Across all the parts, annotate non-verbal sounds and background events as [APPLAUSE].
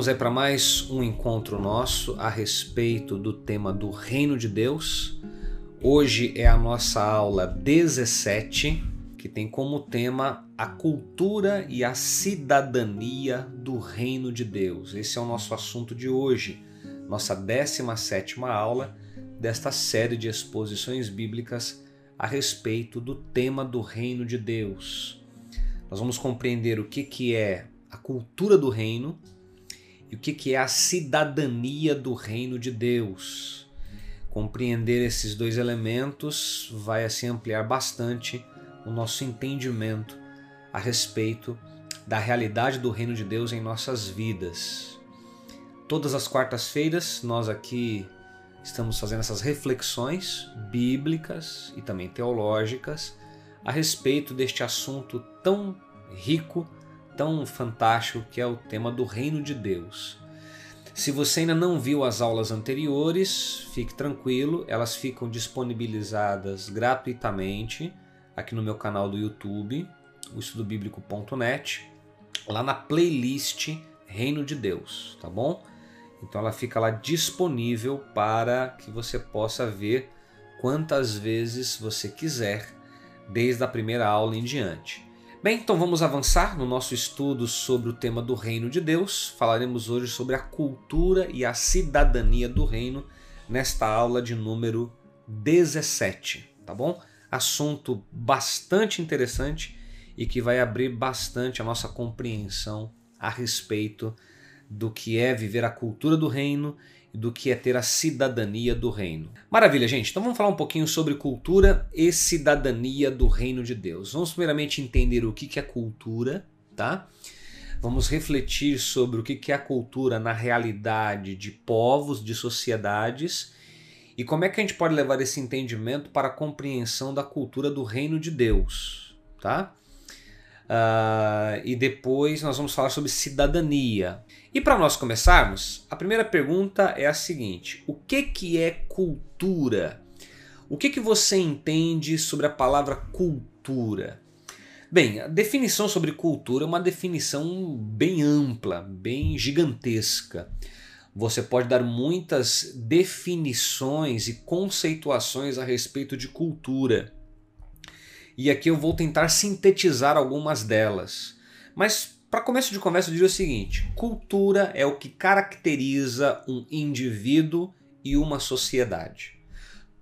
Vamos aí para mais um encontro nosso a respeito do tema do Reino de Deus. Hoje é a nossa aula 17, que tem como tema a cultura e a cidadania do Reino de Deus. Esse é o nosso assunto de hoje, nossa 17 aula desta série de exposições bíblicas a respeito do tema do Reino de Deus. Nós vamos compreender o que, que é a cultura do reino e o que, que é a cidadania do reino de Deus. Compreender esses dois elementos vai assim ampliar bastante o nosso entendimento a respeito da realidade do reino de Deus em nossas vidas. Todas as quartas-feiras nós aqui estamos fazendo essas reflexões bíblicas e também teológicas a respeito deste assunto tão rico tão fantástico que é o tema do Reino de Deus. Se você ainda não viu as aulas anteriores, fique tranquilo, elas ficam disponibilizadas gratuitamente aqui no meu canal do YouTube, o lá na playlist Reino de Deus, tá bom? Então ela fica lá disponível para que você possa ver quantas vezes você quiser, desde a primeira aula em diante. Bem, então vamos avançar no nosso estudo sobre o tema do Reino de Deus. Falaremos hoje sobre a cultura e a cidadania do reino nesta aula de número 17, tá bom? Assunto bastante interessante e que vai abrir bastante a nossa compreensão a respeito do que é viver a cultura do reino do que é ter a cidadania do reino. Maravilha, gente. Então vamos falar um pouquinho sobre cultura e cidadania do reino de Deus. Vamos primeiramente entender o que é cultura, tá? Vamos refletir sobre o que é a cultura na realidade de povos, de sociedades e como é que a gente pode levar esse entendimento para a compreensão da cultura do reino de Deus, tá? Uh, e depois nós vamos falar sobre cidadania. E para nós começarmos, a primeira pergunta é a seguinte: o que, que é cultura? O que, que você entende sobre a palavra cultura? Bem, a definição sobre cultura é uma definição bem ampla, bem gigantesca. Você pode dar muitas definições e conceituações a respeito de cultura e aqui eu vou tentar sintetizar algumas delas. Mas para começo de conversa eu diria o seguinte: cultura é o que caracteriza um indivíduo e uma sociedade.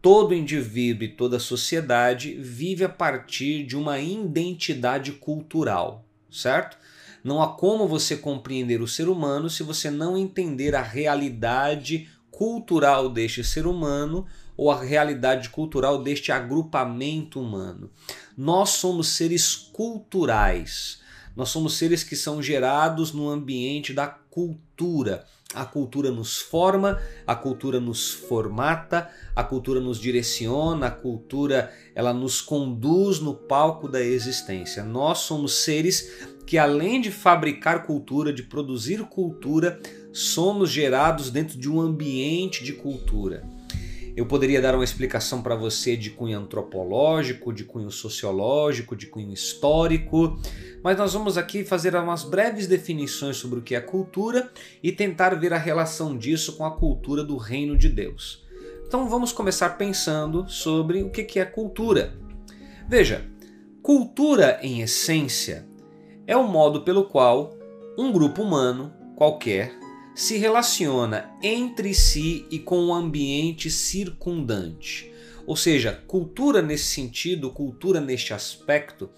Todo indivíduo e toda sociedade vive a partir de uma identidade cultural, certo? Não há como você compreender o ser humano se você não entender a realidade cultural deste ser humano ou a realidade cultural deste agrupamento humano. Nós somos seres culturais. Nós somos seres que são gerados no ambiente da cultura. A cultura nos forma, a cultura nos formata, a cultura nos direciona, a cultura ela nos conduz no palco da existência. Nós somos seres que além de fabricar cultura, de produzir cultura, somos gerados dentro de um ambiente de cultura. Eu poderia dar uma explicação para você de cunho antropológico, de cunho sociológico, de cunho histórico, mas nós vamos aqui fazer umas breves definições sobre o que é cultura e tentar ver a relação disso com a cultura do reino de Deus. Então vamos começar pensando sobre o que é cultura. Veja, cultura em essência é o modo pelo qual um grupo humano qualquer se relaciona entre si e com o ambiente circundante. Ou seja, cultura nesse sentido, cultura neste aspecto,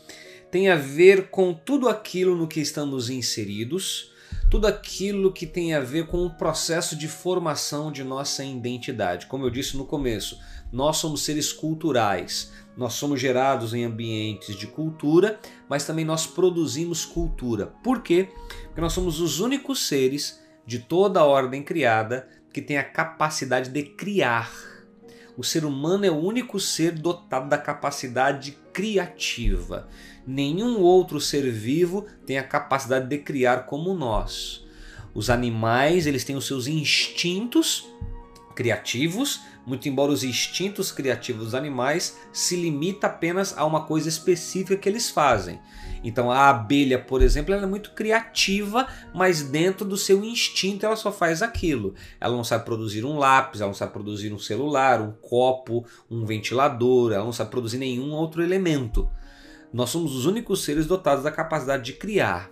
tem a ver com tudo aquilo no que estamos inseridos, tudo aquilo que tem a ver com o processo de formação de nossa identidade. Como eu disse no começo, nós somos seres culturais. Nós somos gerados em ambientes de cultura, mas também nós produzimos cultura. Por quê? Porque nós somos os únicos seres de toda a ordem criada que tem a capacidade de criar. O ser humano é o único ser dotado da capacidade criativa. Nenhum outro ser vivo tem a capacidade de criar como nós. Os animais, eles têm os seus instintos criativos, muito embora os instintos criativos dos animais se limita apenas a uma coisa específica que eles fazem. Então a abelha, por exemplo, ela é muito criativa, mas dentro do seu instinto ela só faz aquilo. Ela não sabe produzir um lápis, ela não sabe produzir um celular, um copo, um ventilador, ela não sabe produzir nenhum outro elemento. Nós somos os únicos seres dotados da capacidade de criar.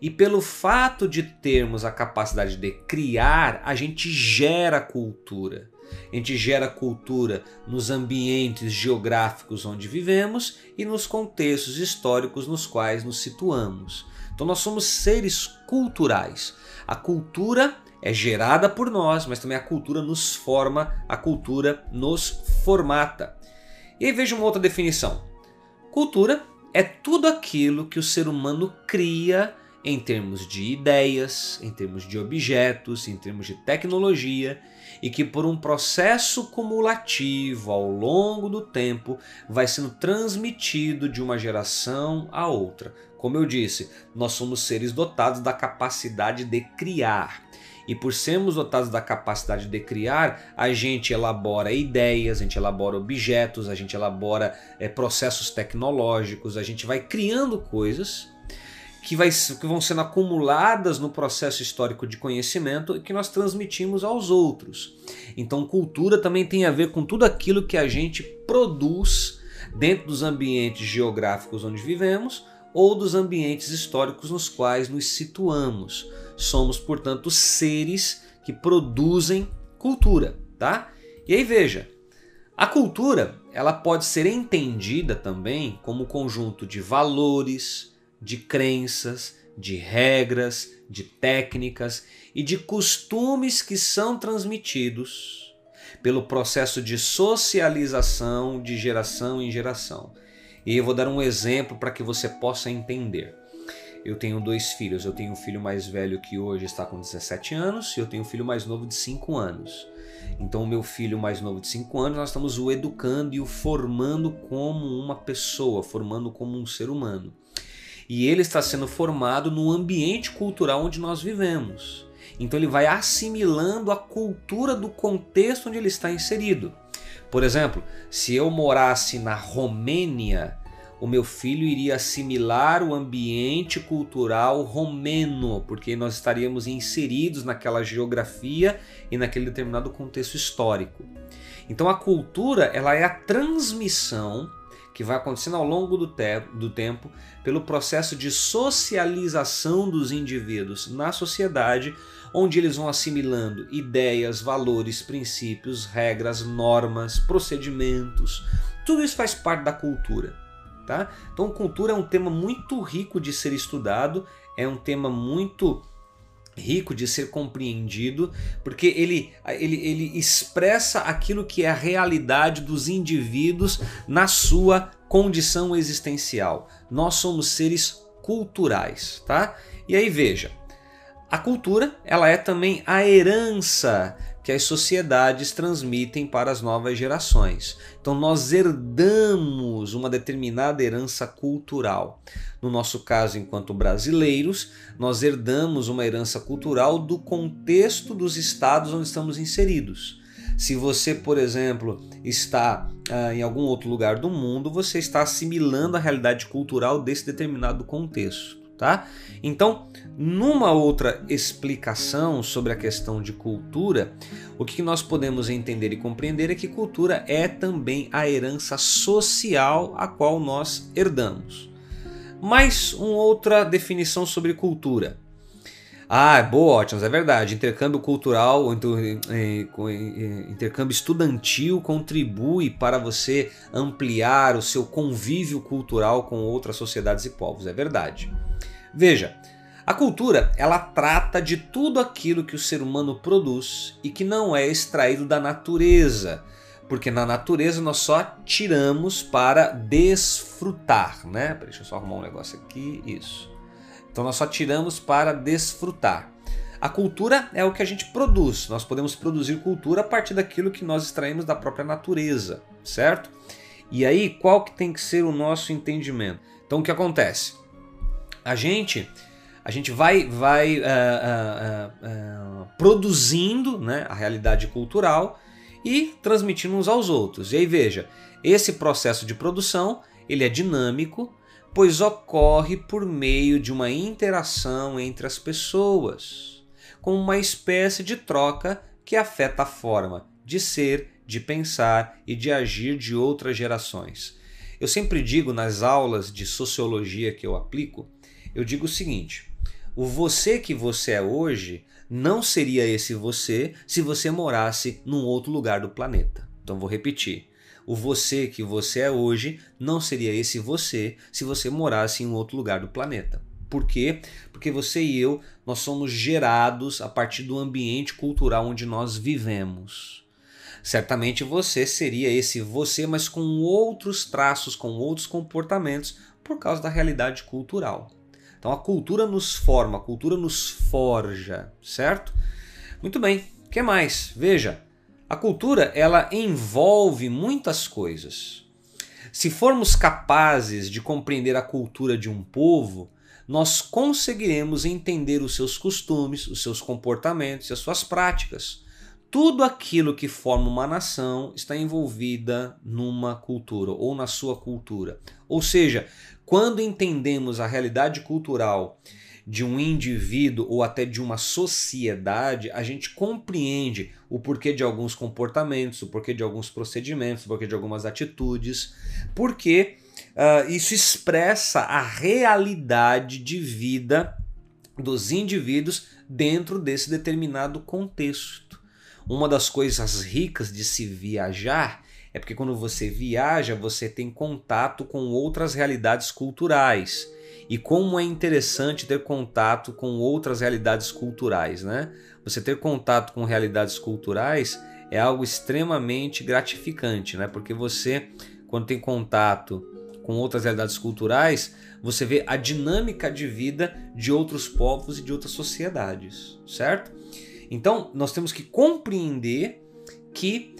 E pelo fato de termos a capacidade de criar, a gente gera cultura. A gente gera cultura nos ambientes geográficos onde vivemos e nos contextos históricos nos quais nos situamos. Então nós somos seres culturais. A cultura é gerada por nós, mas também a cultura nos forma, a cultura nos formata. E aí veja uma outra definição. Cultura é tudo aquilo que o ser humano cria em termos de ideias, em termos de objetos, em termos de tecnologia e que por um processo cumulativo ao longo do tempo vai sendo transmitido de uma geração a outra. Como eu disse, nós somos seres dotados da capacidade de criar. E por sermos dotados da capacidade de criar, a gente elabora ideias, a gente elabora objetos, a gente elabora é, processos tecnológicos, a gente vai criando coisas que, vai, que vão sendo acumuladas no processo histórico de conhecimento e que nós transmitimos aos outros. Então, cultura também tem a ver com tudo aquilo que a gente produz dentro dos ambientes geográficos onde vivemos ou dos ambientes históricos nos quais nos situamos. Somos, portanto, seres que produzem cultura, tá? E aí veja, a cultura, ela pode ser entendida também como conjunto de valores, de crenças, de regras, de técnicas e de costumes que são transmitidos pelo processo de socialização de geração em geração. E eu vou dar um exemplo para que você possa entender. Eu tenho dois filhos. Eu tenho um filho mais velho que hoje está com 17 anos e eu tenho um filho mais novo de 5 anos. Então, o meu filho mais novo de 5 anos, nós estamos o educando e o formando como uma pessoa, formando como um ser humano e ele está sendo formado no ambiente cultural onde nós vivemos. Então ele vai assimilando a cultura do contexto onde ele está inserido. Por exemplo, se eu morasse na Romênia, o meu filho iria assimilar o ambiente cultural romeno, porque nós estaríamos inseridos naquela geografia e naquele determinado contexto histórico. Então a cultura ela é a transmissão que vai acontecendo ao longo do, te do tempo pelo processo de socialização dos indivíduos na sociedade, onde eles vão assimilando ideias, valores, princípios, regras, normas, procedimentos. Tudo isso faz parte da cultura. Tá? Então, cultura é um tema muito rico de ser estudado, é um tema muito rico de ser compreendido, porque ele, ele, ele expressa aquilo que é a realidade dos indivíduos na sua condição existencial. Nós somos seres culturais, tá? E aí veja, a cultura ela é também a herança que as sociedades transmitem para as novas gerações. Então nós herdamos uma determinada herança cultural. No nosso caso, enquanto brasileiros, nós herdamos uma herança cultural do contexto dos estados onde estamos inseridos. Se você, por exemplo, está ah, em algum outro lugar do mundo, você está assimilando a realidade cultural desse determinado contexto tá? Então, numa outra explicação sobre a questão de cultura, o que nós podemos entender e compreender é que cultura é também a herança social a qual nós herdamos. Mais uma outra definição sobre cultura. Ah, boa, ótimo, é verdade. Intercâmbio cultural, intercâmbio estudantil contribui para você ampliar o seu convívio cultural com outras sociedades e povos, é verdade. Veja, a cultura ela trata de tudo aquilo que o ser humano produz e que não é extraído da natureza, porque na natureza nós só tiramos para desfrutar, né? Deixa eu só arrumar um negócio aqui, isso. Então nós só tiramos para desfrutar. A cultura é o que a gente produz. Nós podemos produzir cultura a partir daquilo que nós extraímos da própria natureza, certo? E aí, qual que tem que ser o nosso entendimento? Então, o que acontece? A gente a gente vai, vai uh, uh, uh, produzindo né, a realidade cultural e transmitindo uns aos outros. E aí veja, esse processo de produção ele é dinâmico, pois ocorre por meio de uma interação entre as pessoas, como uma espécie de troca que afeta a forma de ser, de pensar e de agir de outras gerações. Eu sempre digo nas aulas de sociologia que eu aplico, eu digo o seguinte: o você que você é hoje não seria esse você se você morasse num outro lugar do planeta. Então vou repetir. O você que você é hoje não seria esse você se você morasse em um outro lugar do planeta. Por quê? Porque você e eu, nós somos gerados a partir do ambiente cultural onde nós vivemos. Certamente você seria esse você, mas com outros traços, com outros comportamentos, por causa da realidade cultural. Então a cultura nos forma, a cultura nos forja, certo? Muito bem. O que mais? Veja, a cultura ela envolve muitas coisas. Se formos capazes de compreender a cultura de um povo, nós conseguiremos entender os seus costumes, os seus comportamentos e as suas práticas. Tudo aquilo que forma uma nação está envolvida numa cultura ou na sua cultura. Ou seja, quando entendemos a realidade cultural de um indivíduo ou até de uma sociedade, a gente compreende o porquê de alguns comportamentos, o porquê de alguns procedimentos, o porquê de algumas atitudes, porque uh, isso expressa a realidade de vida dos indivíduos dentro desse determinado contexto. Uma das coisas ricas de se viajar é porque quando você viaja, você tem contato com outras realidades culturais. E como é interessante ter contato com outras realidades culturais, né? Você ter contato com realidades culturais é algo extremamente gratificante, né? Porque você, quando tem contato com outras realidades culturais, você vê a dinâmica de vida de outros povos e de outras sociedades, certo? Então, nós temos que compreender que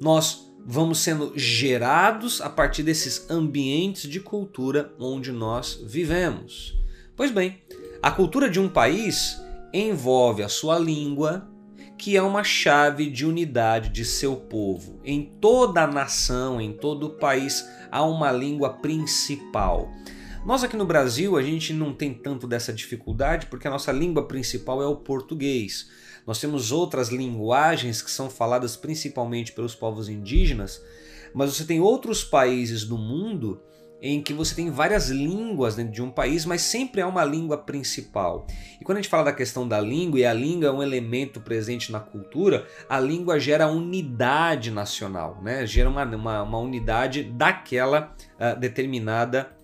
nós vamos sendo gerados a partir desses ambientes de cultura onde nós vivemos. Pois bem, a cultura de um país envolve a sua língua, que é uma chave de unidade de seu povo. Em toda a nação, em todo o país, há uma língua principal. Nós aqui no Brasil, a gente não tem tanto dessa dificuldade porque a nossa língua principal é o português. Nós temos outras linguagens que são faladas principalmente pelos povos indígenas, mas você tem outros países do mundo em que você tem várias línguas dentro de um país, mas sempre há uma língua principal. E quando a gente fala da questão da língua, e a língua é um elemento presente na cultura, a língua gera unidade nacional, né? gera uma, uma, uma unidade daquela uh, determinada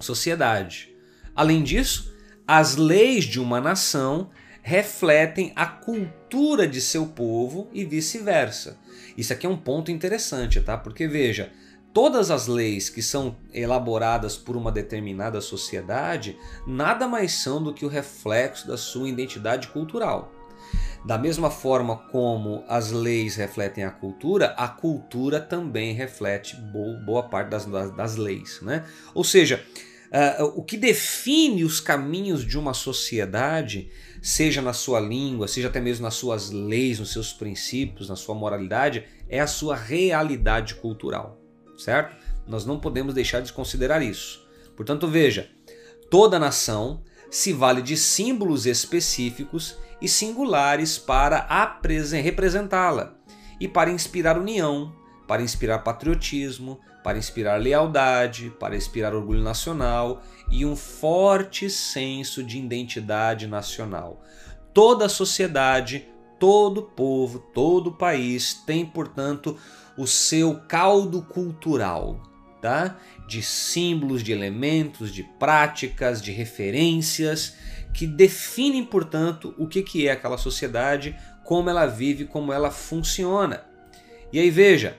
sociedade. Além disso, as leis de uma nação refletem a cultura de seu povo e vice-versa. Isso aqui é um ponto interessante, tá? Porque veja, todas as leis que são elaboradas por uma determinada sociedade nada mais são do que o reflexo da sua identidade cultural. Da mesma forma como as leis refletem a cultura, a cultura também reflete boa parte das, das leis. Né? Ou seja, uh, o que define os caminhos de uma sociedade seja na sua língua, seja até mesmo nas suas leis, nos seus princípios, na sua moralidade, é a sua realidade cultural, certo? Nós não podemos deixar de considerar isso. Portanto, veja, toda nação se vale de símbolos específicos e singulares para representá-la e para inspirar união, para inspirar patriotismo, para inspirar lealdade, para inspirar orgulho nacional e um forte senso de identidade nacional. Toda a sociedade, todo povo, todo país tem, portanto, o seu caldo cultural, tá? De símbolos, de elementos, de práticas, de referências que definem, portanto, o que que é aquela sociedade, como ela vive, como ela funciona. E aí veja,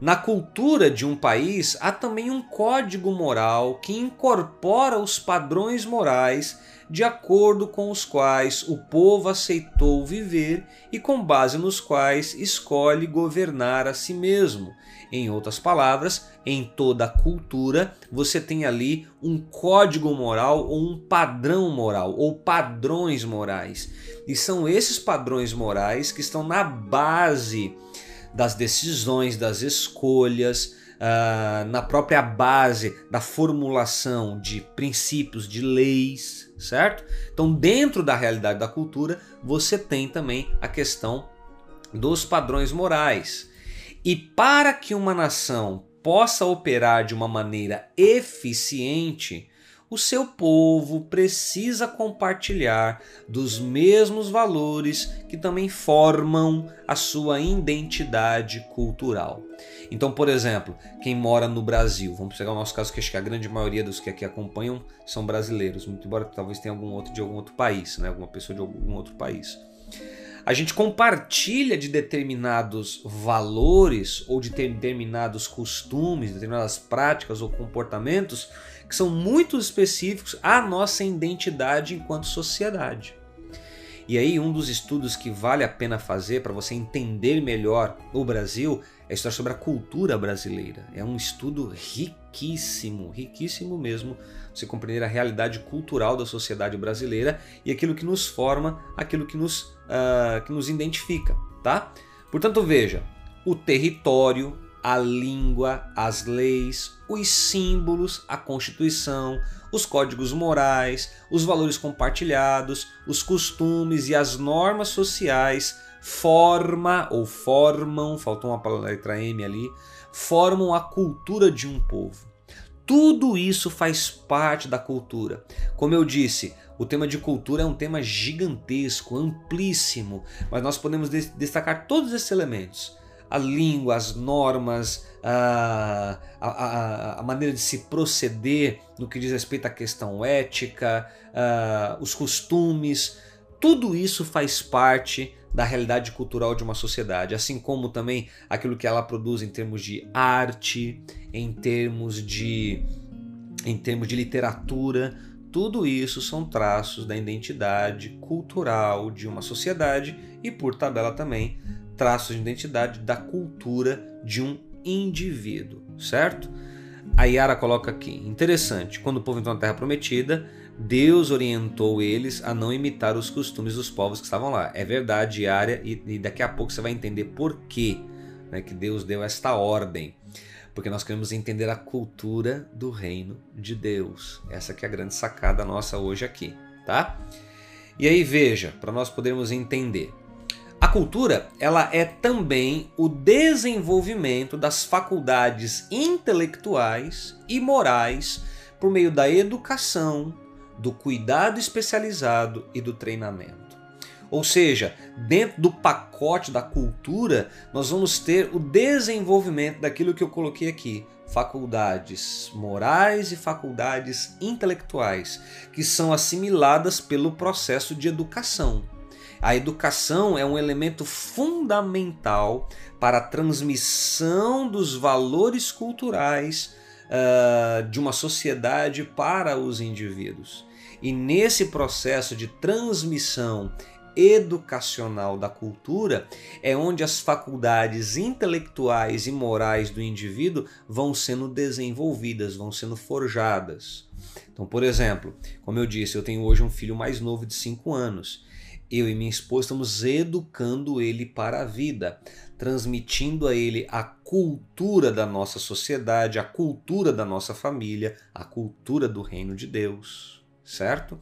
na cultura de um país há também um código moral que incorpora os padrões morais de acordo com os quais o povo aceitou viver e com base nos quais escolhe governar a si mesmo. Em outras palavras, em toda cultura você tem ali um código moral ou um padrão moral ou padrões morais. E são esses padrões morais que estão na base das decisões, das escolhas, uh, na própria base da formulação de princípios, de leis, certo? Então, dentro da realidade da cultura, você tem também a questão dos padrões morais. E para que uma nação possa operar de uma maneira eficiente, o seu povo precisa compartilhar dos mesmos valores que também formam a sua identidade cultural. Então, por exemplo, quem mora no Brasil, vamos pegar o nosso caso, que acho que a grande maioria dos que aqui acompanham são brasileiros, muito embora talvez tenha algum outro de algum outro país, né? alguma pessoa de algum outro país. A gente compartilha de determinados valores ou de determinados costumes, determinadas práticas ou comportamentos que são muito específicos à nossa identidade enquanto sociedade. E aí, um dos estudos que vale a pena fazer para você entender melhor o Brasil é estudar sobre a cultura brasileira. É um estudo riquíssimo, riquíssimo mesmo, você compreender a realidade cultural da sociedade brasileira e aquilo que nos forma, aquilo que nos, uh, que nos identifica, tá? Portanto, veja, o território, a língua, as leis, os símbolos, a Constituição, os códigos morais, os valores compartilhados, os costumes e as normas sociais forma ou formam, faltou uma letra M ali, formam a cultura de um povo. Tudo isso faz parte da cultura. Como eu disse, o tema de cultura é um tema gigantesco, amplíssimo, mas nós podemos destacar todos esses elementos. A língua, as normas, a, a, a, maneira de se proceder no que diz respeito à questão ética, os costumes, tudo isso faz parte da realidade cultural de uma sociedade, assim como também aquilo que ela produz em termos de arte, em termos de, em termos de literatura, tudo isso são traços da identidade cultural de uma sociedade e, por tabela, também traços de identidade da cultura de um indivíduo, certo? A Yara coloca aqui, interessante, quando o povo entrou na Terra Prometida, Deus orientou eles a não imitar os costumes dos povos que estavam lá. É verdade, Yara, e, daqui a pouco você vai entender por quê né, que Deus deu esta ordem. Porque nós queremos entender a cultura do reino de Deus. Essa que é a grande sacada nossa hoje aqui, tá? E aí veja, para nós podermos entender. A cultura, ela é também o desenvolvimento das faculdades intelectuais e morais por meio da educação, do cuidado especializado e do treinamento. Ou seja, dentro do pacote da cultura, nós vamos ter o desenvolvimento daquilo que eu coloquei aqui, faculdades morais e faculdades intelectuais, que são assimiladas pelo processo de educação. A educação é um elemento fundamental para a transmissão dos valores culturais uh, de uma sociedade para os indivíduos. E nesse processo de transmissão educacional da cultura é onde as faculdades intelectuais e morais do indivíduo vão sendo desenvolvidas, vão sendo forjadas. Então, por exemplo, como eu disse, eu tenho hoje um filho mais novo de 5 anos eu e minha esposa estamos educando ele para a vida, transmitindo a ele a cultura da nossa sociedade, a cultura da nossa família, a cultura do reino de Deus, certo?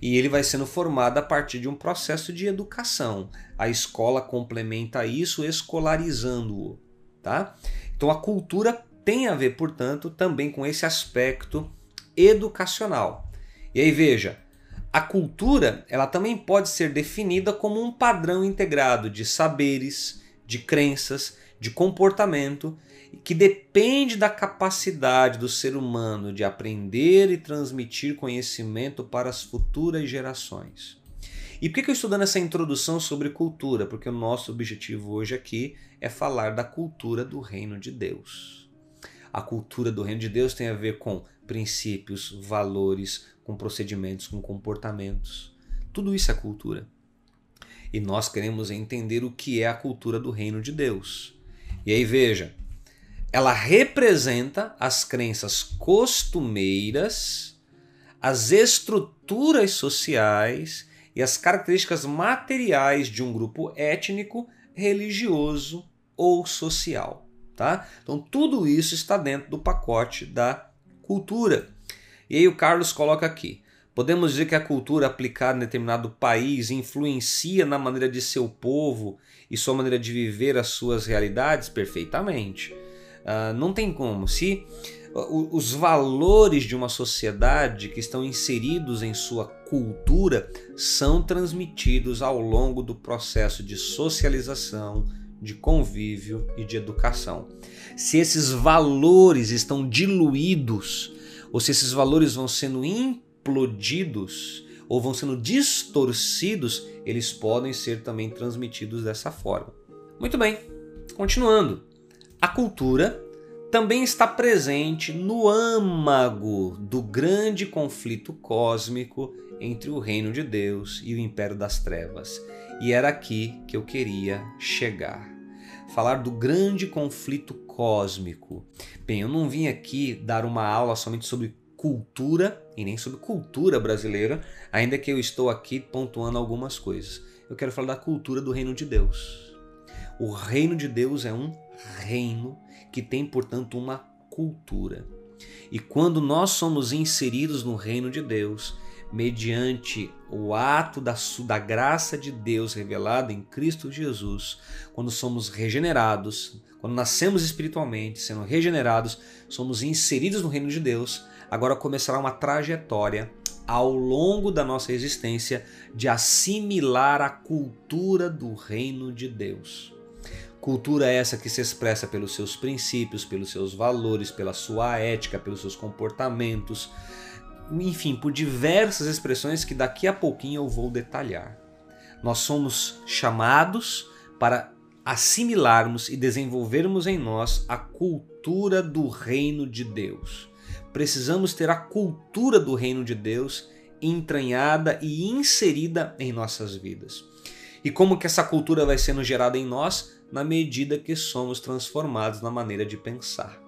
E ele vai sendo formado a partir de um processo de educação. A escola complementa isso escolarizando-o, tá? Então a cultura tem a ver, portanto, também com esse aspecto educacional. E aí veja, a cultura, ela também pode ser definida como um padrão integrado de saberes, de crenças, de comportamento que depende da capacidade do ser humano de aprender e transmitir conhecimento para as futuras gerações. E por que eu estou dando essa introdução sobre cultura? Porque o nosso objetivo hoje aqui é falar da cultura do reino de Deus. A cultura do reino de Deus tem a ver com princípios, valores, com procedimentos, com comportamentos. Tudo isso é cultura. E nós queremos entender o que é a cultura do reino de Deus. E aí veja, ela representa as crenças costumeiras, as estruturas sociais e as características materiais de um grupo étnico, religioso ou social, tá? Então tudo isso está dentro do pacote da cultura. E aí o Carlos coloca aqui: podemos dizer que a cultura aplicada em determinado país influencia na maneira de seu povo e sua maneira de viver as suas realidades perfeitamente. Uh, não tem como. Se os valores de uma sociedade que estão inseridos em sua cultura são transmitidos ao longo do processo de socialização, de convívio e de educação. Se esses valores estão diluídos, ou se esses valores vão sendo implodidos, ou vão sendo distorcidos, eles podem ser também transmitidos dessa forma. Muito bem, continuando. A cultura também está presente no âmago do grande conflito cósmico entre o reino de Deus e o império das trevas. E era aqui que eu queria chegar. Falar do grande conflito cósmico. Bem, eu não vim aqui dar uma aula somente sobre cultura e nem sobre cultura brasileira, ainda que eu estou aqui pontuando algumas coisas. Eu quero falar da cultura do reino de Deus. O reino de Deus é um reino que tem, portanto, uma cultura. E quando nós somos inseridos no reino de Deus, mediante o ato da, da graça de Deus revelada em Cristo Jesus, quando somos regenerados, quando nascemos espiritualmente, sendo regenerados, somos inseridos no reino de Deus, agora começará uma trajetória ao longo da nossa existência de assimilar a cultura do reino de Deus. Cultura essa que se expressa pelos seus princípios, pelos seus valores, pela sua ética, pelos seus comportamentos, enfim, por diversas expressões que daqui a pouquinho eu vou detalhar. Nós somos chamados para assimilarmos e desenvolvermos em nós a cultura do reino de Deus. Precisamos ter a cultura do reino de Deus entranhada e inserida em nossas vidas. E como que essa cultura vai sendo gerada em nós? Na medida que somos transformados na maneira de pensar.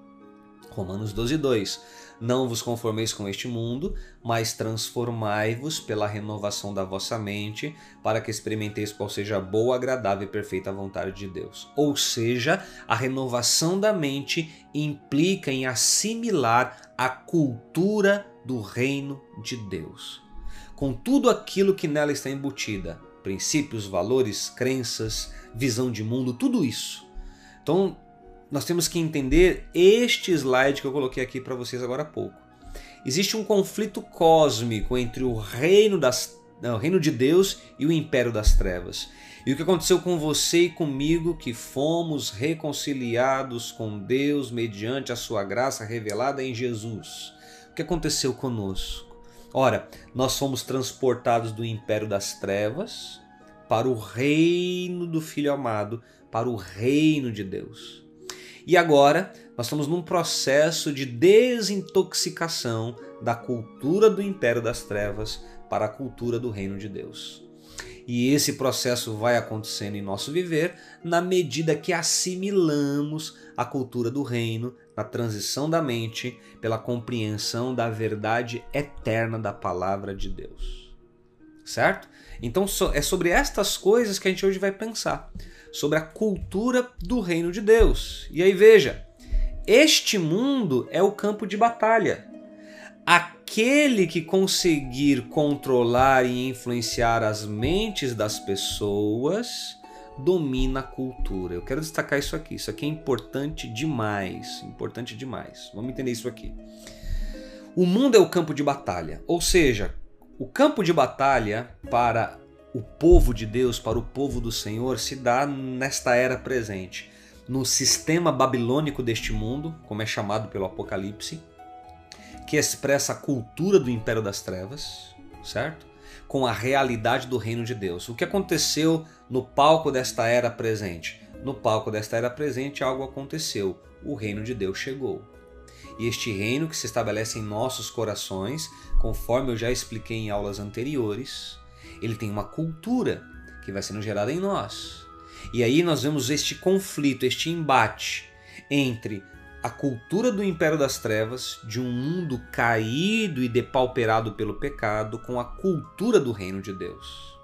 Romanos 12, 2. Não vos conformeis com este mundo, mas transformai-vos pela renovação da vossa mente, para que experimenteis qual seja a boa, agradável e perfeita vontade de Deus. Ou seja, a renovação da mente implica em assimilar a cultura do reino de Deus, com tudo aquilo que nela está embutida: princípios, valores, crenças, visão de mundo, tudo isso. Então, nós temos que entender este slide que eu coloquei aqui para vocês agora há pouco. Existe um conflito cósmico entre o reino, das, não, o reino de Deus e o império das trevas. E o que aconteceu com você e comigo, que fomos reconciliados com Deus mediante a sua graça revelada em Jesus? O que aconteceu conosco? Ora, nós fomos transportados do império das trevas para o reino do Filho amado, para o reino de Deus. E agora nós estamos num processo de desintoxicação da cultura do império das trevas para a cultura do reino de Deus. E esse processo vai acontecendo em nosso viver na medida que assimilamos a cultura do reino na transição da mente pela compreensão da verdade eterna da palavra de Deus. Certo? Então é sobre estas coisas que a gente hoje vai pensar, sobre a cultura do reino de Deus. E aí veja, este mundo é o campo de batalha. Aquele que conseguir controlar e influenciar as mentes das pessoas domina a cultura. Eu quero destacar isso aqui. Isso aqui é importante demais, importante demais. Vamos entender isso aqui. O mundo é o campo de batalha, ou seja, o campo de batalha para o povo de Deus, para o povo do Senhor, se dá nesta era presente, no sistema babilônico deste mundo, como é chamado pelo Apocalipse, que expressa a cultura do império das trevas, certo? Com a realidade do reino de Deus. O que aconteceu no palco desta era presente? No palco desta era presente, algo aconteceu. O reino de Deus chegou. E este reino que se estabelece em nossos corações, conforme eu já expliquei em aulas anteriores, ele tem uma cultura que vai sendo gerada em nós. E aí nós vemos este conflito, este embate entre a cultura do império das trevas, de um mundo caído e depauperado pelo pecado, com a cultura do reino de Deus.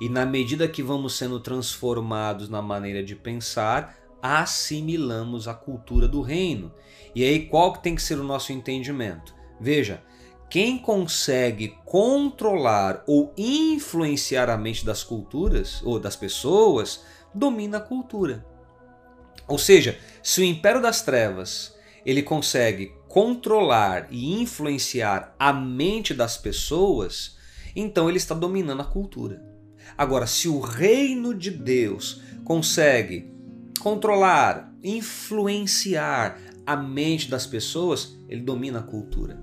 E na medida que vamos sendo transformados na maneira de pensar, assimilamos a cultura do reino. E aí qual que tem que ser o nosso entendimento? Veja, quem consegue controlar ou influenciar a mente das culturas ou das pessoas domina a cultura. Ou seja, se o império das trevas ele consegue controlar e influenciar a mente das pessoas, então ele está dominando a cultura. Agora, se o reino de Deus consegue controlar, influenciar a mente das pessoas, ele domina a cultura.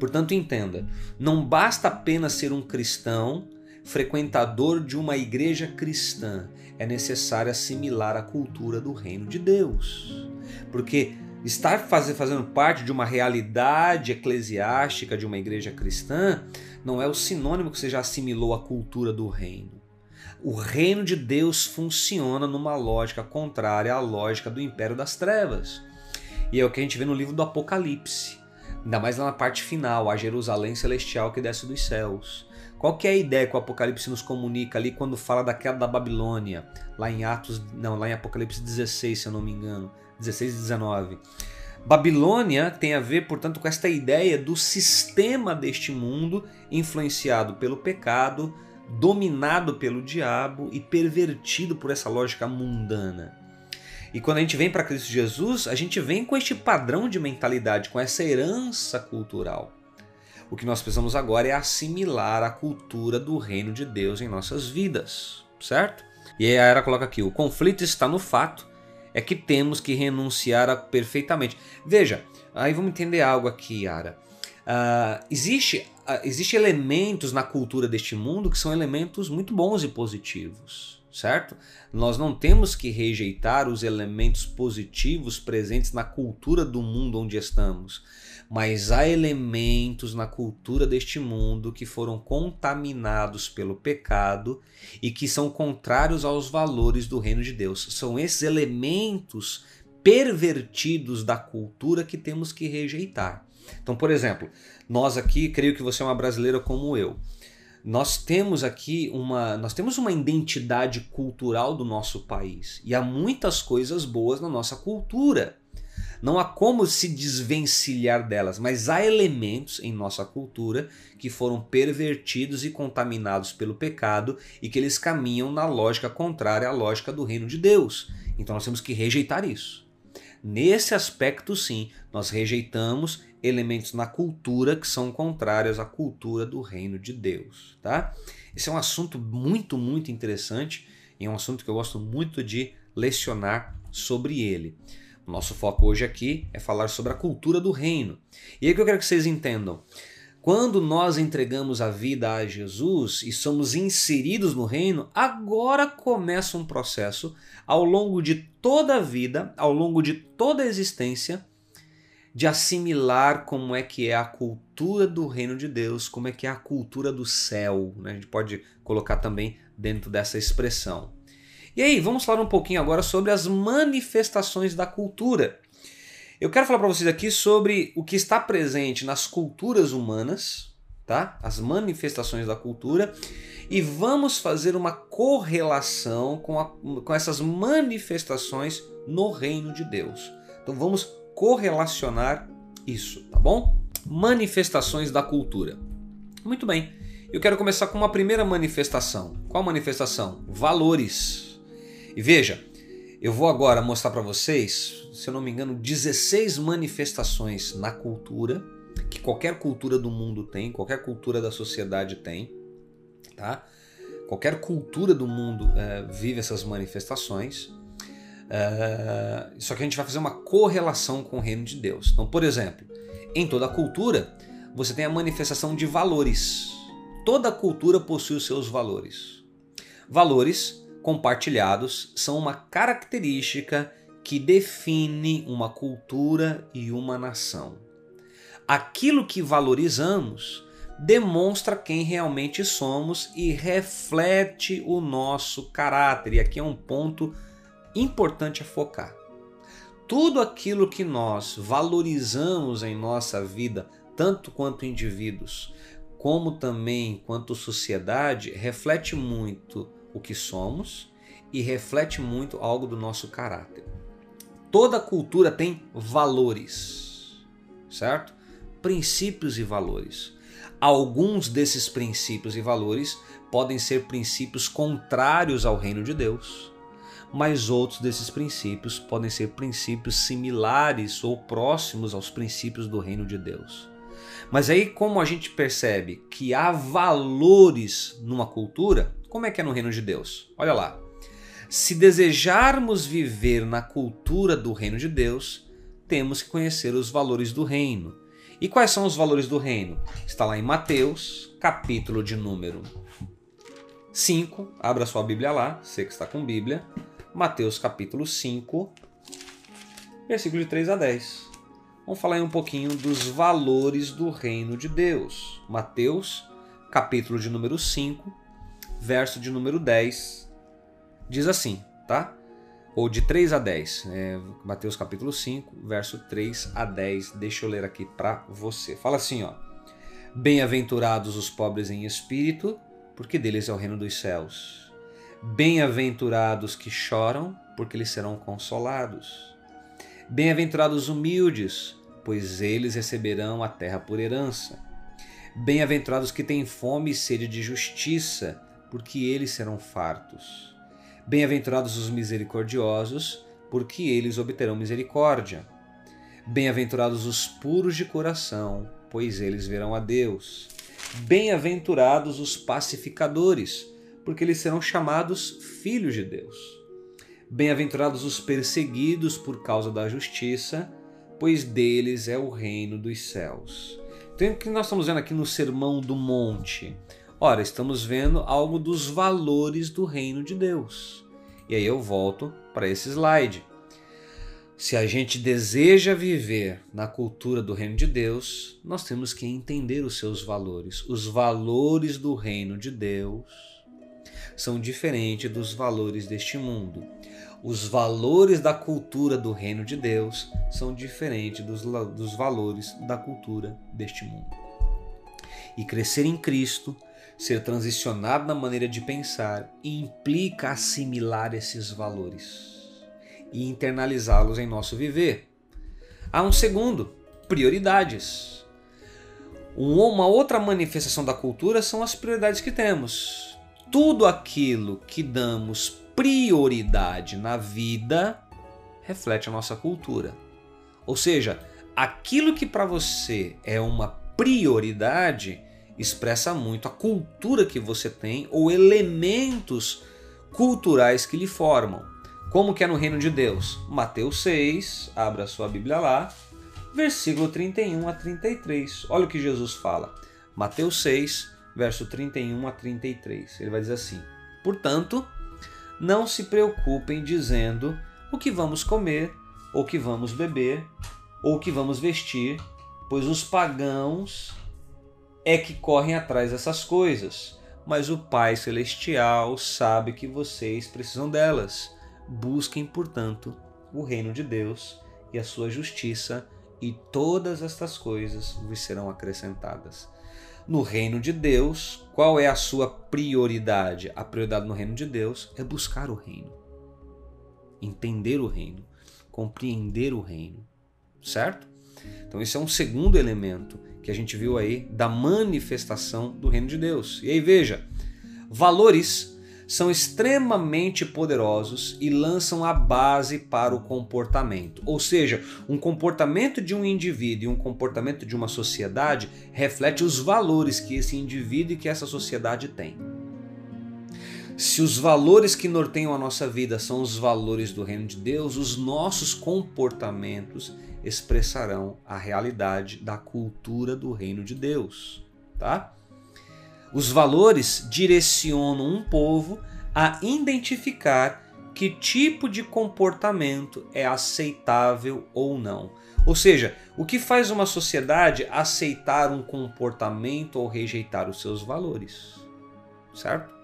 Portanto, entenda: não basta apenas ser um cristão, frequentador de uma igreja cristã, é necessário assimilar a cultura do reino de Deus. Porque estar fazendo parte de uma realidade eclesiástica de uma igreja cristã não é o sinônimo que você já assimilou a cultura do reino. O reino de Deus funciona numa lógica contrária à lógica do império das trevas. E é o que a gente vê no livro do Apocalipse. Ainda mais lá na parte final, a Jerusalém celestial que desce dos céus. Qual que é a ideia que o Apocalipse nos comunica ali quando fala da queda da Babilônia? Lá em Atos, não, lá em Apocalipse 16, se eu não me engano, 16 e 19. Babilônia tem a ver, portanto, com esta ideia do sistema deste mundo influenciado pelo pecado, dominado pelo diabo e pervertido por essa lógica mundana. E quando a gente vem para Cristo Jesus, a gente vem com este padrão de mentalidade, com essa herança cultural. O que nós precisamos agora é assimilar a cultura do reino de Deus em nossas vidas, certo? E aí a Era coloca aqui: o conflito está no fato é que temos que renunciar a perfeitamente. Veja, aí vamos entender algo aqui, Yara. Uh, existe, uh, existe elementos na cultura deste mundo que são elementos muito bons e positivos, certo? Nós não temos que rejeitar os elementos positivos presentes na cultura do mundo onde estamos mas há elementos na cultura deste mundo que foram contaminados pelo pecado e que são contrários aos valores do reino de Deus. São esses elementos pervertidos da cultura que temos que rejeitar. Então, por exemplo, nós aqui, creio que você é uma brasileira como eu. Nós temos aqui uma, nós temos uma identidade cultural do nosso país e há muitas coisas boas na nossa cultura. Não há como se desvencilhar delas, mas há elementos em nossa cultura que foram pervertidos e contaminados pelo pecado e que eles caminham na lógica contrária à lógica do reino de Deus. Então nós temos que rejeitar isso. Nesse aspecto, sim, nós rejeitamos elementos na cultura que são contrários à cultura do reino de Deus, tá? Esse é um assunto muito, muito interessante e é um assunto que eu gosto muito de lecionar sobre ele. Nosso foco hoje aqui é falar sobre a cultura do reino. E aí que eu quero que vocês entendam. Quando nós entregamos a vida a Jesus e somos inseridos no reino, agora começa um processo ao longo de toda a vida, ao longo de toda a existência, de assimilar como é que é a cultura do reino de Deus, como é que é a cultura do céu. Né? A gente pode colocar também dentro dessa expressão. E aí, vamos falar um pouquinho agora sobre as manifestações da cultura. Eu quero falar para vocês aqui sobre o que está presente nas culturas humanas, tá? As manifestações da cultura e vamos fazer uma correlação com, a, com essas manifestações no reino de Deus. Então vamos correlacionar isso, tá bom? Manifestações da cultura. Muito bem. Eu quero começar com uma primeira manifestação. Qual manifestação? Valores. E veja, eu vou agora mostrar para vocês, se eu não me engano, 16 manifestações na cultura que qualquer cultura do mundo tem, qualquer cultura da sociedade tem, tá? Qualquer cultura do mundo é, vive essas manifestações. É, só que a gente vai fazer uma correlação com o reino de Deus. Então, por exemplo, em toda cultura você tem a manifestação de valores. Toda cultura possui os seus valores. Valores compartilhados são uma característica que define uma cultura e uma nação. Aquilo que valorizamos demonstra quem realmente somos e reflete o nosso caráter. E aqui é um ponto importante a focar. Tudo aquilo que nós valorizamos em nossa vida, tanto quanto indivíduos, como também quanto sociedade, reflete muito o que somos e reflete muito algo do nosso caráter. Toda cultura tem valores, certo? Princípios e valores. Alguns desses princípios e valores podem ser princípios contrários ao reino de Deus, mas outros desses princípios podem ser princípios similares ou próximos aos princípios do reino de Deus. Mas aí, como a gente percebe que há valores numa cultura, como é que é no reino de Deus? Olha lá. Se desejarmos viver na cultura do reino de Deus, temos que conhecer os valores do reino. E quais são os valores do reino? Está lá em Mateus, capítulo de número 5. Abra sua Bíblia lá, você que está com Bíblia. Mateus, capítulo 5, versículo de 3 a 10. Vamos falar aí um pouquinho dos valores do reino de Deus. Mateus, capítulo de número 5, verso de número 10, diz assim, tá? Ou de 3 a 10. É, Mateus capítulo 5, verso 3 a 10. Deixa eu ler aqui para você. Fala assim, ó. Bem-aventurados os pobres em espírito, porque deles é o reino dos céus. Bem-aventurados que choram, porque eles serão consolados. Bem-aventurados os humildes, pois eles receberão a terra por herança. Bem-aventurados que têm fome e sede de justiça, porque eles serão fartos. Bem-aventurados os misericordiosos, porque eles obterão misericórdia. Bem-aventurados os puros de coração, pois eles verão a Deus. Bem-aventurados os pacificadores, porque eles serão chamados filhos de Deus. Bem-aventurados os perseguidos por causa da justiça, pois deles é o reino dos céus. Então, o que nós estamos vendo aqui no Sermão do Monte? Ora, estamos vendo algo dos valores do reino de Deus. E aí eu volto para esse slide. Se a gente deseja viver na cultura do reino de Deus, nós temos que entender os seus valores. Os valores do reino de Deus são diferentes dos valores deste mundo os valores da cultura do reino de Deus são diferentes dos, dos valores da cultura deste mundo. E crescer em Cristo, ser transicionado na maneira de pensar, implica assimilar esses valores e internalizá-los em nosso viver. Há um segundo, prioridades. Uma outra manifestação da cultura são as prioridades que temos. Tudo aquilo que damos prioridade na vida reflete a nossa cultura. Ou seja, aquilo que para você é uma prioridade expressa muito a cultura que você tem ou elementos culturais que lhe formam. Como que é no reino de Deus? Mateus 6, abra sua Bíblia lá, versículo 31 a 33. Olha o que Jesus fala. Mateus 6, verso 31 a 33. Ele vai dizer assim: Portanto, não se preocupem dizendo o que vamos comer, ou que vamos beber, ou que vamos vestir, pois os pagãos é que correm atrás dessas coisas, mas o Pai Celestial sabe que vocês precisam delas. Busquem, portanto, o reino de Deus e a sua justiça, e todas estas coisas vos serão acrescentadas no reino de Deus, qual é a sua prioridade? A prioridade no reino de Deus é buscar o reino, entender o reino, compreender o reino, certo? Então, esse é um segundo elemento que a gente viu aí da manifestação do reino de Deus. E aí, veja, valores são extremamente poderosos e lançam a base para o comportamento. Ou seja, um comportamento de um indivíduo e um comportamento de uma sociedade reflete os valores que esse indivíduo e que essa sociedade tem. Se os valores que norteiam a nossa vida são os valores do reino de Deus, os nossos comportamentos expressarão a realidade da cultura do reino de Deus, tá? Os valores direcionam um povo a identificar que tipo de comportamento é aceitável ou não. Ou seja, o que faz uma sociedade aceitar um comportamento ou rejeitar os seus valores. Certo?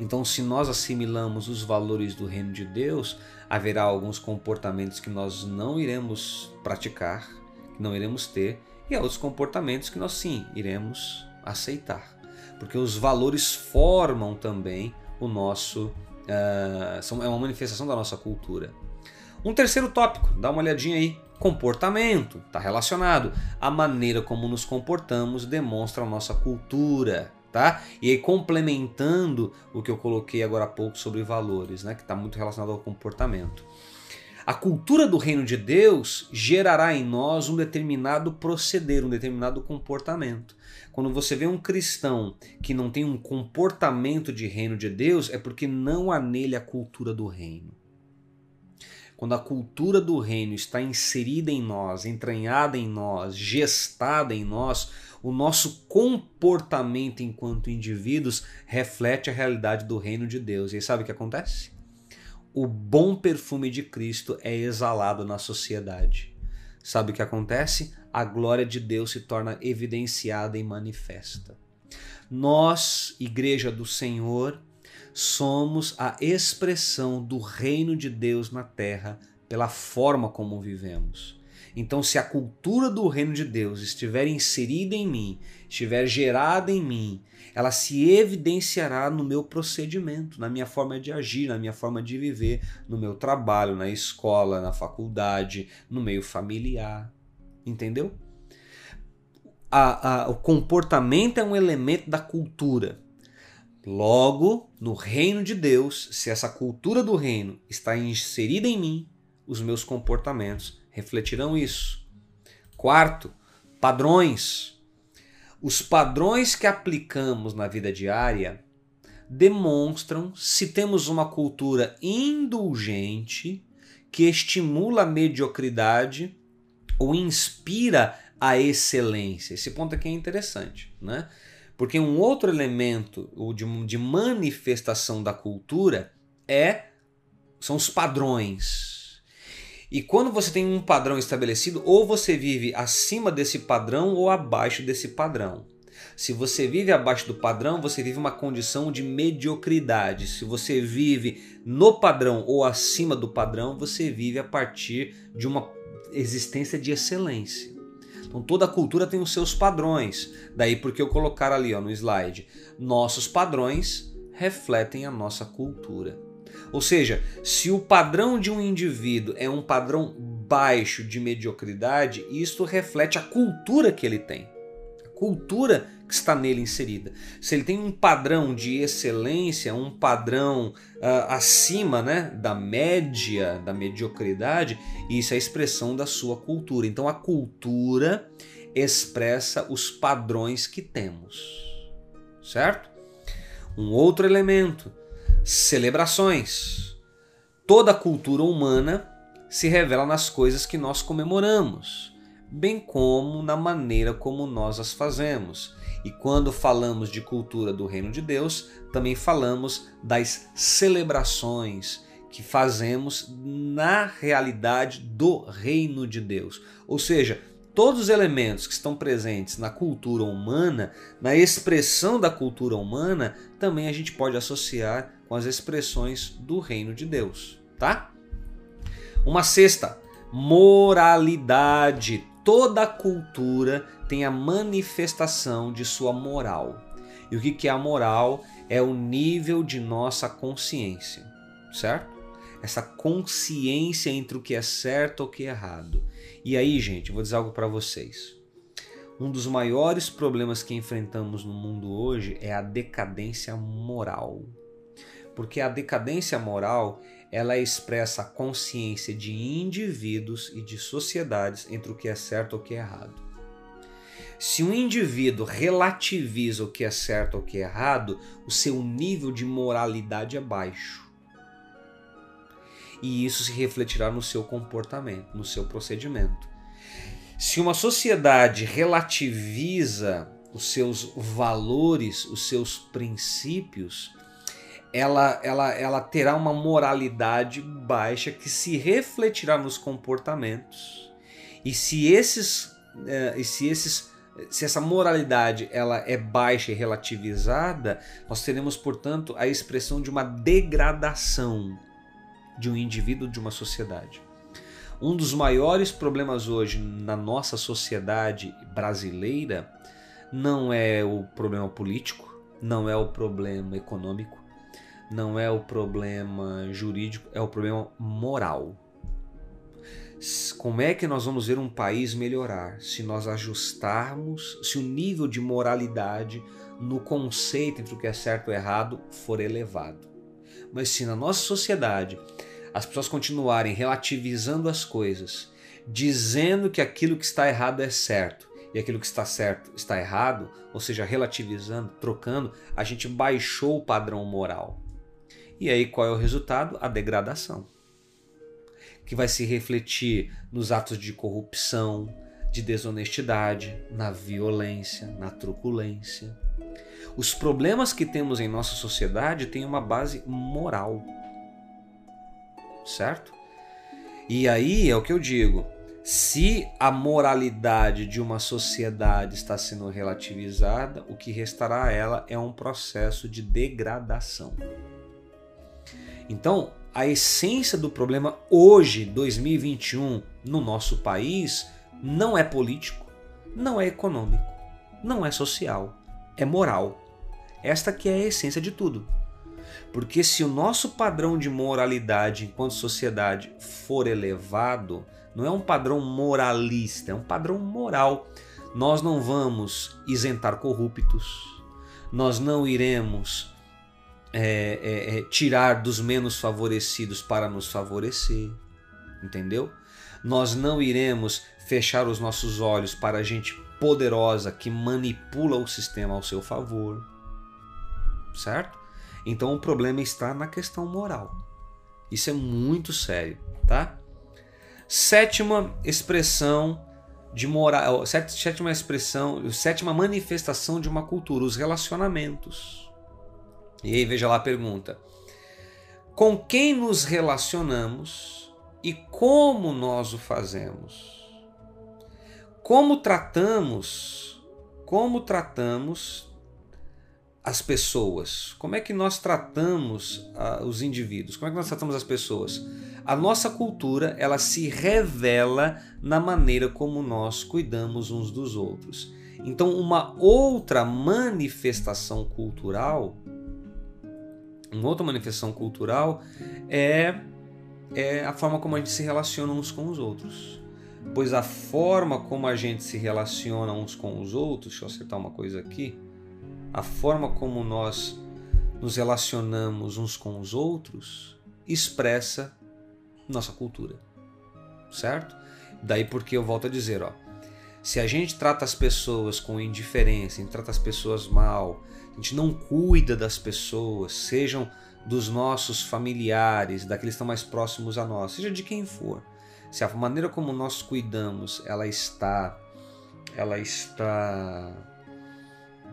Então, se nós assimilamos os valores do reino de Deus, haverá alguns comportamentos que nós não iremos praticar, que não iremos ter, e outros comportamentos que nós sim iremos aceitar, porque os valores formam também o nosso, uh, são, é uma manifestação da nossa cultura. Um terceiro tópico, dá uma olhadinha aí. Comportamento, está relacionado. A maneira como nos comportamos demonstra a nossa cultura, tá? E aí complementando o que eu coloquei agora há pouco sobre valores, né? Que está muito relacionado ao comportamento. A cultura do reino de Deus gerará em nós um determinado proceder, um determinado comportamento. Quando você vê um cristão que não tem um comportamento de reino de Deus, é porque não há nele a cultura do reino. Quando a cultura do reino está inserida em nós, entranhada em nós, gestada em nós, o nosso comportamento enquanto indivíduos reflete a realidade do reino de Deus. E sabe o que acontece? o bom perfume de Cristo é exalado na sociedade. Sabe o que acontece? A glória de Deus se torna evidenciada e manifesta. Nós, Igreja do Senhor, somos a expressão do reino de Deus na terra pela forma como vivemos. Então, se a cultura do reino de Deus estiver inserida em mim, estiver gerada em mim, ela se evidenciará no meu procedimento, na minha forma de agir, na minha forma de viver, no meu trabalho, na escola, na faculdade, no meio familiar. Entendeu? A, a, o comportamento é um elemento da cultura. Logo, no reino de Deus, se essa cultura do reino está inserida em mim, os meus comportamentos refletirão isso. Quarto, padrões. Os padrões que aplicamos na vida diária demonstram se temos uma cultura indulgente que estimula a mediocridade ou inspira a excelência. Esse ponto aqui é interessante, né? Porque um outro elemento de, manifestação da cultura é são os padrões. E quando você tem um padrão estabelecido, ou você vive acima desse padrão ou abaixo desse padrão. Se você vive abaixo do padrão, você vive uma condição de mediocridade. Se você vive no padrão ou acima do padrão, você vive a partir de uma existência de excelência. Então toda cultura tem os seus padrões. Daí porque eu colocar ali ó, no slide, nossos padrões refletem a nossa cultura. Ou seja, se o padrão de um indivíduo é um padrão baixo de mediocridade, isto reflete a cultura que ele tem. A cultura que está nele inserida. Se ele tem um padrão de excelência, um padrão uh, acima né, da média, da mediocridade, isso é expressão da sua cultura. Então a cultura expressa os padrões que temos. Certo? Um outro elemento celebrações. Toda a cultura humana se revela nas coisas que nós comemoramos, bem como na maneira como nós as fazemos. E quando falamos de cultura do reino de Deus, também falamos das celebrações que fazemos na realidade do reino de Deus. Ou seja, todos os elementos que estão presentes na cultura humana, na expressão da cultura humana, também a gente pode associar com as expressões do reino de Deus, tá? Uma sexta, moralidade. Toda cultura tem a manifestação de sua moral. E o que é a moral? É o nível de nossa consciência, certo? Essa consciência entre o que é certo ou o que é errado. E aí, gente, vou dizer algo para vocês. Um dos maiores problemas que enfrentamos no mundo hoje é a decadência moral porque a decadência moral ela expressa a consciência de indivíduos e de sociedades entre o que é certo e o que é errado. Se um indivíduo relativiza o que é certo ou o que é errado, o seu nível de moralidade é baixo. E isso se refletirá no seu comportamento, no seu procedimento. Se uma sociedade relativiza os seus valores, os seus princípios, ela, ela, ela terá uma moralidade baixa que se refletirá nos comportamentos. E se esses, uh, e se esses se essa moralidade ela é baixa e relativizada, nós teremos, portanto, a expressão de uma degradação de um indivíduo, de uma sociedade. Um dos maiores problemas hoje na nossa sociedade brasileira não é o problema político, não é o problema econômico, não é o problema jurídico, é o problema moral. Como é que nós vamos ver um país melhorar se nós ajustarmos, se o nível de moralidade no conceito entre o que é certo e errado for elevado? Mas se na nossa sociedade as pessoas continuarem relativizando as coisas, dizendo que aquilo que está errado é certo e aquilo que está certo está errado, ou seja, relativizando, trocando, a gente baixou o padrão moral. E aí qual é o resultado? A degradação. Que vai se refletir nos atos de corrupção, de desonestidade, na violência, na truculência. Os problemas que temos em nossa sociedade têm uma base moral. Certo? E aí é o que eu digo. Se a moralidade de uma sociedade está sendo relativizada, o que restará a ela é um processo de degradação. Então, a essência do problema hoje, 2021, no nosso país, não é político, não é econômico, não é social, é moral. Esta que é a essência de tudo. Porque se o nosso padrão de moralidade enquanto sociedade for elevado, não é um padrão moralista, é um padrão moral. Nós não vamos isentar corruptos, nós não iremos é, é, é, tirar dos menos favorecidos para nos favorecer, entendeu? Nós não iremos fechar os nossos olhos para a gente poderosa que manipula o sistema ao seu favor, certo? Então o problema está na questão moral. Isso é muito sério, tá? Sétima expressão de moral, sétima expressão, sétima manifestação de uma cultura, os relacionamentos. E aí veja lá a pergunta: com quem nos relacionamos e como nós o fazemos? Como tratamos, como tratamos as pessoas? Como é que nós tratamos uh, os indivíduos? Como é que nós tratamos as pessoas? A nossa cultura, ela se revela na maneira como nós cuidamos uns dos outros. Então, uma outra manifestação cultural, uma outra manifestação cultural é, é a forma como a gente se relaciona uns com os outros. Pois a forma como a gente se relaciona uns com os outros, deixa eu acertar uma coisa aqui, a forma como nós nos relacionamos uns com os outros expressa nossa cultura. Certo? Daí porque eu volto a dizer, ó, se a gente trata as pessoas com indiferença, a gente trata as pessoas mal, a gente não cuida das pessoas, sejam dos nossos familiares, daqueles que estão mais próximos a nós, seja de quem for. Se a maneira como nós cuidamos, ela está ela está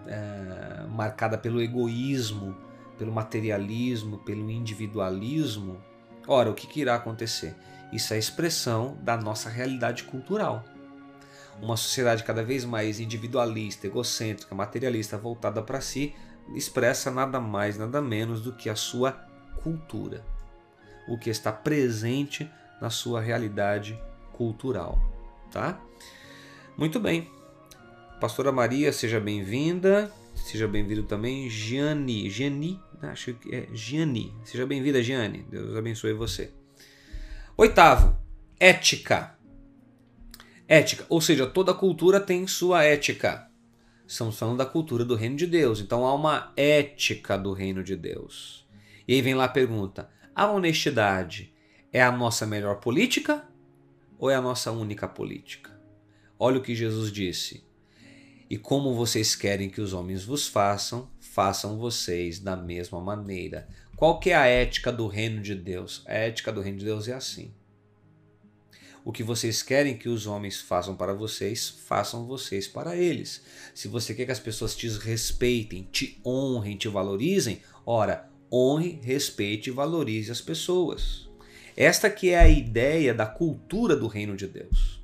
é, marcada pelo egoísmo, pelo materialismo, pelo individualismo, ora, o que, que irá acontecer? Isso é expressão da nossa realidade cultural. Uma sociedade cada vez mais individualista, egocêntrica, materialista, voltada para si, expressa nada mais, nada menos do que a sua cultura, o que está presente na sua realidade cultural, tá? Muito bem. Pastora Maria, seja bem-vinda. Seja bem-vindo também. Gianni, Gianni, acho que é Gianni. Seja bem-vinda, Gianni. Deus abençoe você. Oitavo, ética. Ética, ou seja, toda cultura tem sua ética. Estamos falando da cultura do reino de Deus, então há uma ética do reino de Deus. E aí vem lá a pergunta: a honestidade é a nossa melhor política ou é a nossa única política? Olha o que Jesus disse: e como vocês querem que os homens vos façam, façam vocês da mesma maneira. Qual que é a ética do reino de Deus? A ética do reino de Deus é assim. O que vocês querem que os homens façam para vocês, façam vocês para eles. Se você quer que as pessoas te respeitem, te honrem, te valorizem, ora, honre, respeite e valorize as pessoas. Esta que é a ideia da cultura do reino de Deus.